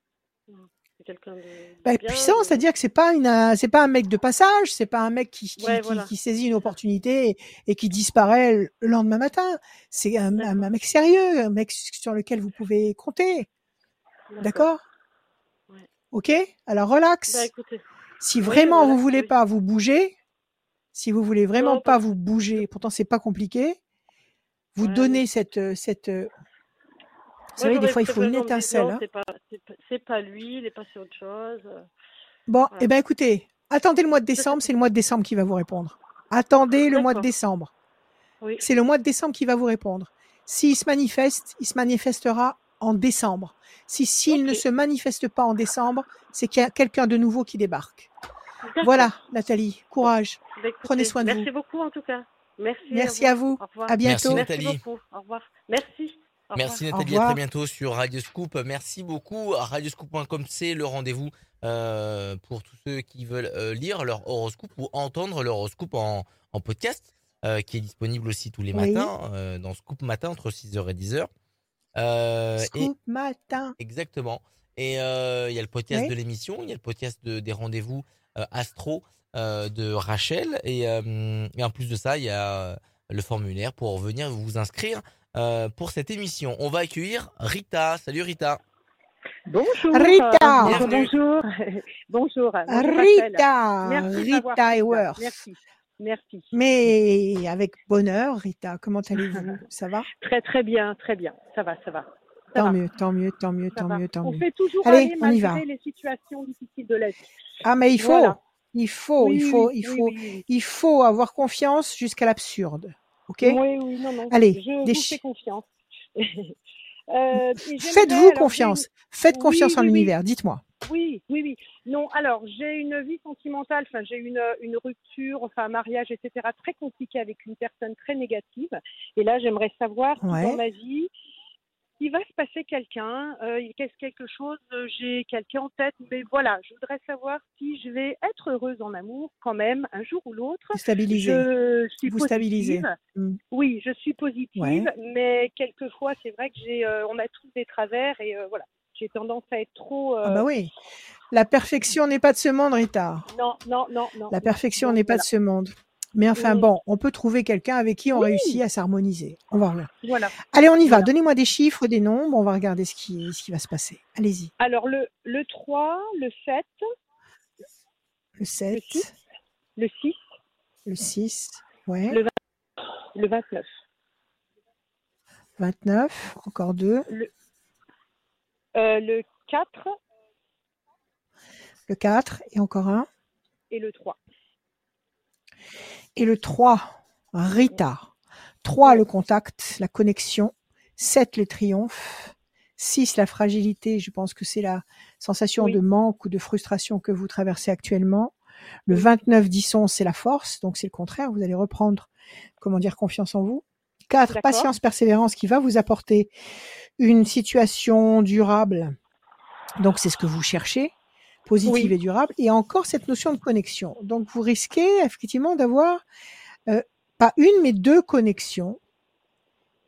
C'est quelqu'un de. Bah, bien, puissant, c'est-à-dire que c'est pas une, c'est pas un mec de passage, c'est pas un mec qui, qui, Ouais, qui- voilà. qui saisit une opportunité et, et qui disparaît le le lendemain matin. C'est un, un- D'accord. un mec sérieux, un mec sur lequel vous pouvez compter. D'accord Ouais. Ok? Alors relax. Bah écoutez, si vraiment voilà, vous voulez oui. pas vous bouger, si vous voulez vraiment Non, pas vous bouger, pourtant c'est pas compliqué, vous Ouais, donnez mais- cette euh, cette. Vous savez, des fois il faut une étincelle. hein. C'est pas, lui, il est passé à autre chose. euh, Bon, Voilà. eh ben écoutez, attendez le mois de décembre, c'est le mois de décembre qui va vous répondre. Attendez le mois de décembre. Oui, C'est le mois de décembre qui va vous répondre. S'il se manifeste, il se manifestera en décembre. Si s'il ne se manifeste pas en décembre, c'est qu'il y a quelqu'un de nouveau qui débarque. Voilà, Nathalie, courage. Bah, écoutez, Prenez soin de merci vous. beaucoup en tout cas. Merci. Merci à vous. À bientôt. Merci, Merci Nathalie. beaucoup. Au revoir. Merci. Merci. Nathalie, à très bientôt sur Radio Scoop. Merci beaucoup. Radioscoop.com, c'est le rendez-vous euh, pour tous ceux qui veulent euh, lire leur horoscope ou entendre leur horoscope en, en podcast, euh, qui est disponible aussi tous les Oui. matins euh, dans Scoop Matin entre 6h et 10h. Euh, et Scoop matin. exactement. Et euh, il y a le podcast Oui. de l'émission, il y a le podcast de, des rendez-vous euh, astro euh, de Rachel. Et, euh, et en plus de ça, il y a le formulaire pour venir vous inscrire euh, pour cette émission. On va accueillir Rita. Salut Rita. Bonjour. Rita. euh, bonjour. bonjour. Rita, Merci Rita et. Worth. Merci. Merci. Mais avec bonheur, Rita, comment allez-vous? Ça va? Très très bien, très bien. Ça va, ça va. Ça Tant va, mieux, tant mieux, tant mieux, ça tant va. mieux, tant On mieux. fait toujours Allez, aller on y malgré va. les situations difficiles de la vie. Ah, mais il faut, Voilà. il faut, Oui, il faut, oui, il faut, oui, oui. il faut avoir confiance jusqu'à l'absurde. Ok? Oui, oui, non, non. Allez, je des vous fais confiance. Euh, Faites-vous j'ai confiance. Faites Oui, confiance en oui, oui. l'univers. Dites-moi. Oui, oui, oui. Non, alors j'ai une vie sentimentale, enfin j'ai une, une rupture, enfin un mariage, etc. très compliqué avec une personne très négative. Et là, j'aimerais savoir si Ouais. dans ma vie, il va se passer quelqu'un, euh, qu'est-ce quelque chose, euh, j'ai quelqu'un en tête, mais voilà, je voudrais savoir si je vais être heureuse en amour quand même, un jour ou l'autre. Je suis Vous stabilisez. positive. Mm. Oui, je suis positive, Ouais. mais quelquefois, c'est vrai que j'ai, euh, on a tous des travers et voilà, j'ai tendance à être trop. Ah bah oui. La perfection n'est pas de ce monde, Rita. Non, non, non, non. La perfection n'est pas voilà. de ce monde. Mais enfin Oui. bon, on peut trouver quelqu'un avec qui on Oui. réussit à s'harmoniser. On va voir. Voilà. Allez, on y va. Voilà. Donnez-moi des chiffres, des nombres. On va regarder ce qui, ce qui va se passer. Allez-y. Alors, le, le 3, le 7, Le 7, six. le 6, le 6, ouais. Le- le 29. 29, encore deux. Euh, le 4 Le 4 et encore un. et le 3. Et le 3, Rita. 3, le contact, la connexion. 7, le triomphe. 6, la fragilité. Je pense que c'est la sensation Oui. de manque ou de frustration que vous traversez actuellement. Le 29, 10, 11, c'est la force. Donc c'est le contraire. Vous allez reprendre, comment dire, confiance en vous. 4, D'accord. patience, persévérance qui va vous apporter une situation durable. Donc c'est ce que vous cherchez, positive Oui. et durable. Et encore cette notion de connexion. Donc vous risquez effectivement d'avoir euh, pas une mais deux connexions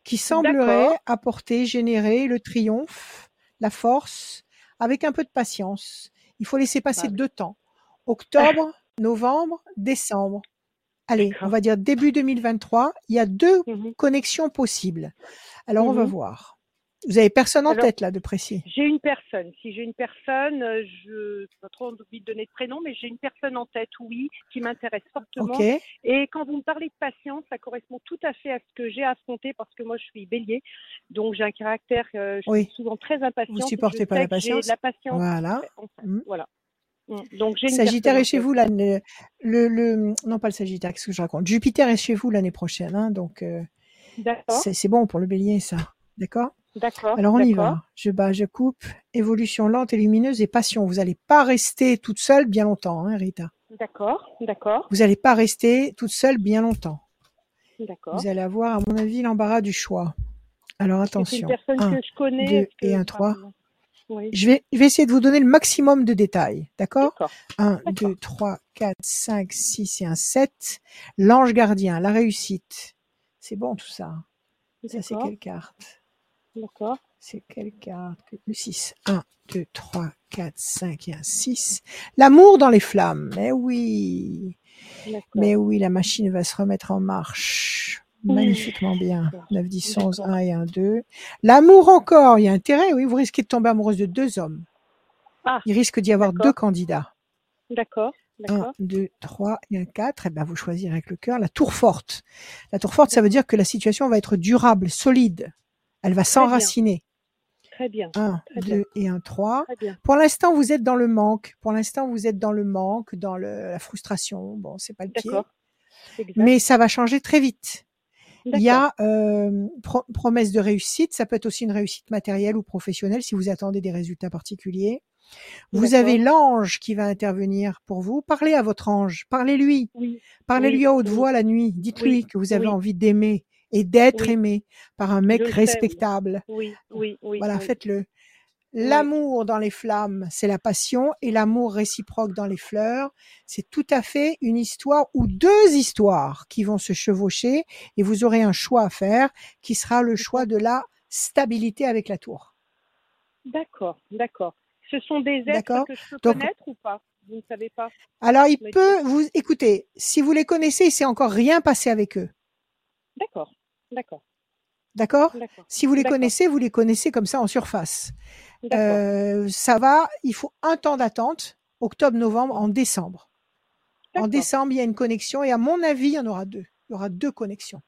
qui sembleraient apporter, générer le triomphe, la force, avec un peu de patience. Il faut laisser passer deux temps. Octobre, novembre, décembre. Allez, on va dire début 2023. Il y a deux Mhm. connexions possibles. Alors on va Mhm. voir. Vous avez personne en Alors, tête là de précis. J'ai une personne. Si j'ai une personne, euh, je pas trop envie de donner de prénom, mais j'ai une personne en tête, oui, qui m'intéresse fortement. Et quand vous me parlez de patience, ça correspond tout à fait à ce que j'ai affronté parce que moi je suis bélier, donc j'ai un caractère, euh, je Oui. suis souvent très impatiente. supportez Je pas la patience de la patience. Voilà. en fait. Mm. Voilà. Mm. Donc j'ai une Sagittaire est chez vous l'année, le, le, non pas le Sagittaire, qu'est-ce que je raconte? Jupiter est chez vous l'année prochaine, hein, donc euh, c'est bon pour le Bélier ça, d'accord? D'accord. Alors on y va. Je bats, je coupe. Évolution lente et lumineuse et passion. Vous n'allez pas rester toute seule bien longtemps, hein, Rita. D'accord. D'accord. Vous n'allez pas rester toute seule bien longtemps. D'accord. Vous allez avoir, à mon avis, l'embarras du choix. Alors C'est une attention. personne Un, que je connais. deux que- et un trois. Oui. Je vais, je vais essayer de vous donner le maximum de détails, d'accord? D'accord. 1, 2, 3, 4, 5, 6 et un 7. L'ange gardien, la réussite. C'est bon tout ça. Ça, c'est quelle carte? D'accord. C'est quelle carte Le 6. 1, 2, 3, 4, 5 et un 6. L'amour dans les flammes. Mais oui. Mais oui, la machine va se remettre en marche. Magnifiquement bien. D'accord. 9, 10, 11, D'accord. 1 et 1, 2. L'amour encore. Il y a intérêt, oui. Vous risquez de tomber amoureuse de deux hommes. Ah, Il risque d'y avoir deux candidats. D'accord. 1, D'accord. 2, 3 et un 4. Et ben, vous choisirez avec le cœur la tour forte. La tour forte, ça veut dire que la situation va être durable, solide. Elle va s'enraciner. Très bien. 1, Très bien. 2 et un 3. Très bien. Pour l'instant, vous êtes dans le manque. Pour l'instant, vous êtes dans le manque, dans le- la frustration. Bon, c'est pas le pied. Mais ça va changer très vite. Il y a euh, pro- promesse de réussite. Ça peut être aussi une réussite matérielle ou professionnelle si vous attendez des résultats particuliers. Vous avez l'ange qui va intervenir pour vous. Parlez à votre ange. Parlez-lui. Oui. Parlez-lui Oui, à haute oui. voix la nuit. Dites-lui que vous avez envie d'aimer et d'être Oui. aimé par un mec Je respectable. Oui. Oui. Oui. Voilà, oui. faites-le. L'amour dans les flammes, c'est la passion, et l'amour réciproque dans les fleurs, c'est tout à fait une histoire ou deux histoires qui vont se chevaucher, et vous aurez un choix à faire, qui sera le choix de la stabilité avec la tour. D'accord, d'accord. Ce sont des êtres que je peux Donc- connaître ou pas? Vous ne savez pas? Alors, il peut vous écoutez. Si vous les connaissez, il s'est encore rien passé avec eux. D'accord, d'accord, D'accord? Si vous les connaissez, vous les connaissez comme ça en surface. Euh, ça va. Il faut un temps d'attente. Octobre, novembre, en décembre. En décembre, il y a une connexion et à mon avis, il y en aura deux. Il y aura deux connexions.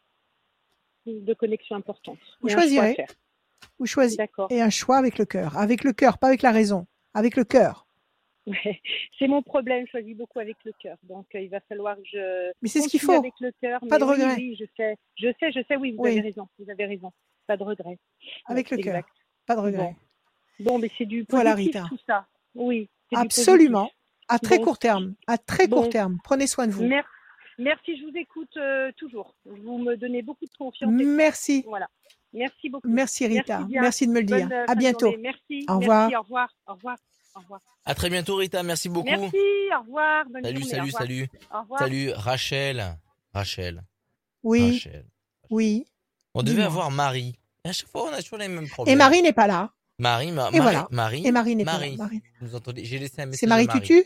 De connexion importante. Vous Et choisirez. Vous choisissez et un choix avec le cœur, avec le cœur, pas avec la raison, avec le cœur. Ouais. C'est mon problème, je choisis beaucoup avec le cœur. Donc euh, il va falloir que je Mais c'est ce qu'il faut. avec le cœur. Pas de oui, regret. Oui, je sais, je sais, je sais, oui, vous Oui. avez raison, vous avez raison. Pas de regret. Avec Ouais, le cœur, exact. pas de regret. Bon, mais c'est du positif Voilà, Rita. tout ça. Oui. Absolument. À très Bon. court terme, à très court terme. Prenez soin de vous. Merci, merci, je vous écoute euh, toujours. Vous me donnez beaucoup de confiance. Merci, Voilà. Merci beaucoup. merci Rita. Merci de me le dire. Bonne, euh, À bientôt. journée. Merci. Au revoir. Merci, au revoir. Au revoir. Au revoir. À très bientôt, Rita. Merci beaucoup. Merci, au revoir. Bonne Salut, journée. au salut, revoir. salut. Au revoir. Salut, Rachel. Rachel. Oui, Rachel. oui. On devait avoir Marie. Et à chaque fois, on a toujours les mêmes problèmes. Et Marie n'est pas là. Marie, ma- Et Marie, voilà. Marie. Et Marie n'est pas là. Marie. Vous nous entendez? J'ai laissé un message. C'est Marie Marie. Tutu?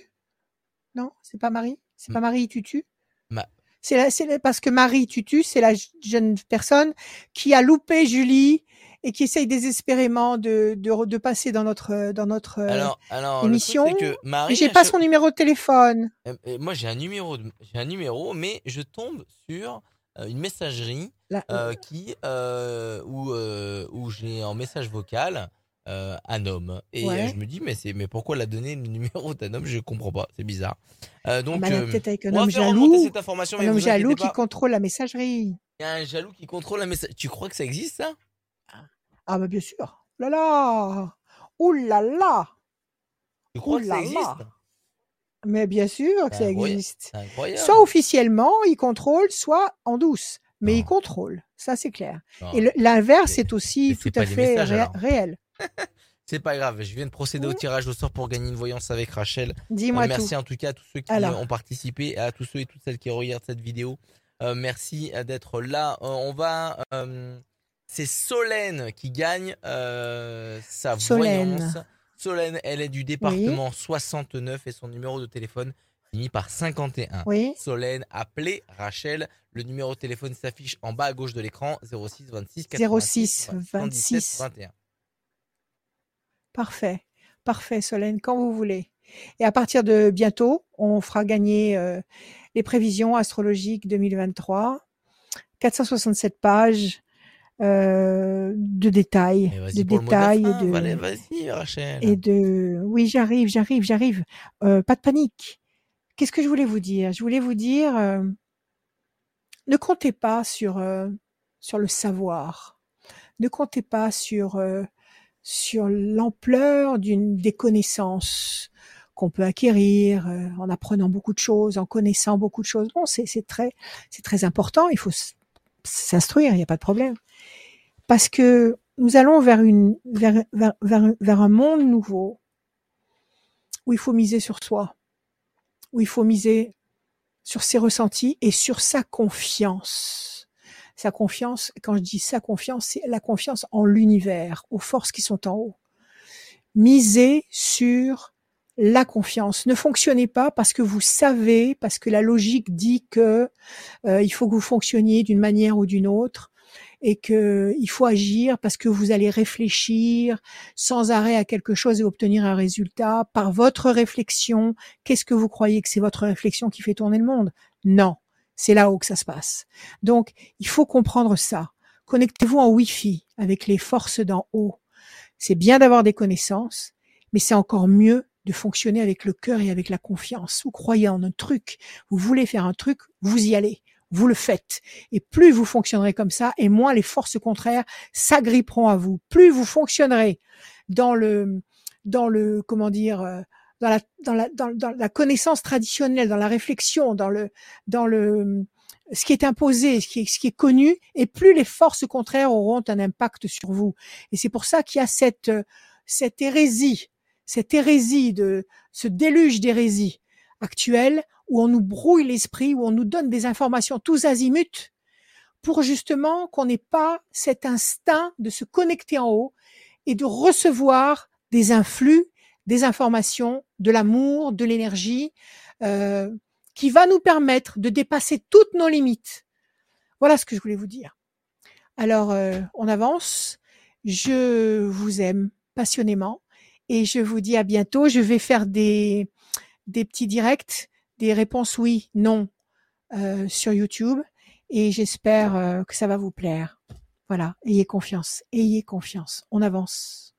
Non, c'est pas Marie? C'est pas Marie Tutu? Ma- C'est la- c'est la- parce que Marie Tutu, c'est la jeune personne qui a loupé Julie et qui essaye désespérément de, de, de passer dans notre dans notre euh, Alors, alors émission. que Marie. J'ai pas son numéro de téléphone. Euh, euh, moi, j'ai un numéro, j'ai un numéro, mais je tombe sur une messagerie La- euh, qui euh, où euh, où j'ai en message vocal un homme et Ouais. je me dis mais c'est mais pourquoi elle a donné le numéro d'un homme? Je comprends pas, c'est bizarre. Euh, donc euh, peut-être avec un homme jaloux. cette information, Un mais homme vous jaloux inquiétez qui contrôle la messagerie. Il y a un jaloux qui contrôle la message. Tu crois que ça existe ça? Ah bien sûr. Là là. Ouh là là. Tu crois Ouh que ça existe? là. Mais bien sûr que ça existe. Incroyable. Soit officiellement, il contrôle, soit en douce. Mais Non. il contrôle. Ça, c'est clair. Non, Et l'inverse est aussi tout à fait messages, ré- alors. réel. C'est pas grave, je viens de procéder au tirage au sort pour gagner une voyance avec Rachel. Dis-moi Euh, tout. merci en tout cas à tous ceux qui Alors. ont participé, et à tous ceux et toutes celles qui regardent cette vidéo. Euh, merci euh, d'être là. Euh, on va. C'est Solène qui gagne euh, sa Solène. voyance. Solène, elle est du département 69 et son numéro de téléphone finit par 51. Oui. Solène, appelez Rachel. Le numéro de téléphone s'affiche en bas à gauche de l'écran 06 26 86 06 77 26. 21. Parfait. Parfait, Solène, quand vous voulez. Et à partir de bientôt, on fera gagner euh, les prévisions astrologiques 2023. 467 pages euh, de détails, de détails fin. et de, Allez, Vas-y, Rachel. et de oui j'arrive j'arrive j'arrive. Euh, pas de panique. Qu'est-ce que je voulais vous dire? Je voulais vous dire euh, ne comptez pas sur euh, sur le savoir. Ne comptez pas sur euh, sur l'ampleur d'une des connaissances qu'on peut acquérir euh, en apprenant beaucoup de choses en connaissant beaucoup de choses. Bon c'est c'est très c'est très important. Il faut s'instruire il n'y a pas de problème parce que nous allons vers une vers, vers, vers, un monde nouveau où il faut miser sur soi, où il faut miser sur ses ressentis et sur sa confiance. Sa confiance, quand je dis sa confiance, c'est la confiance en l'univers, aux forces qui sont en haut. Misez sur la confiance. Ne fonctionnez pas parce que vous savez, parce que la logique dit que euh, il faut que vous fonctionniez d'une manière ou d'une autre et que il faut agir parce que vous allez réfléchir sans arrêt à quelque chose et obtenir un résultat par votre réflexion. Qu'est-ce que vous croyez que c'est votre réflexion qui fait tourner le monde? Non, c'est là-haut que ça se passe. Donc, il faut comprendre ça. Connectez-vous en Wi-Fi avec les forces d'en haut. C'est bien d'avoir des connaissances, mais c'est encore mieux de fonctionner avec le cœur et avec la confiance. Vous croyez en un truc, vous voulez faire un truc, vous y allez vous le faites. Et plus vous fonctionnerez comme ça, et moins les forces contraires s'agripperont à vous. Plus vous fonctionnerez dans le, dans le, comment dire, euh, dans la, dans la, dans, dans la connaissance traditionnelle, dans la réflexion, dans le, dans le, ce qui est imposé, ce qui est, ce qui est connu, et plus les forces contraires auront un impact sur vous. Et c'est pour ça qu'il y a cette, cette hérésie, cette hérésie de ce déluge d'hérésie actuelle où on nous brouille l'esprit, où on nous donne des informations tous azimuts pour justement qu'on n'ait pas cet instinct de se connecter en haut et de recevoir des influx, des informations, de l'amour, de l'énergie, euh, qui va nous permettre de dépasser toutes nos limites. Voilà ce que je voulais vous dire. Alors, euh, on avance. Je vous aime passionnément et je vous dis à bientôt. Je vais faire des, des petits directs, des réponses oui, non euh, sur YouTube et j'espère euh, que ça va vous plaire. Voilà, ayez confiance, ayez confiance. On avance.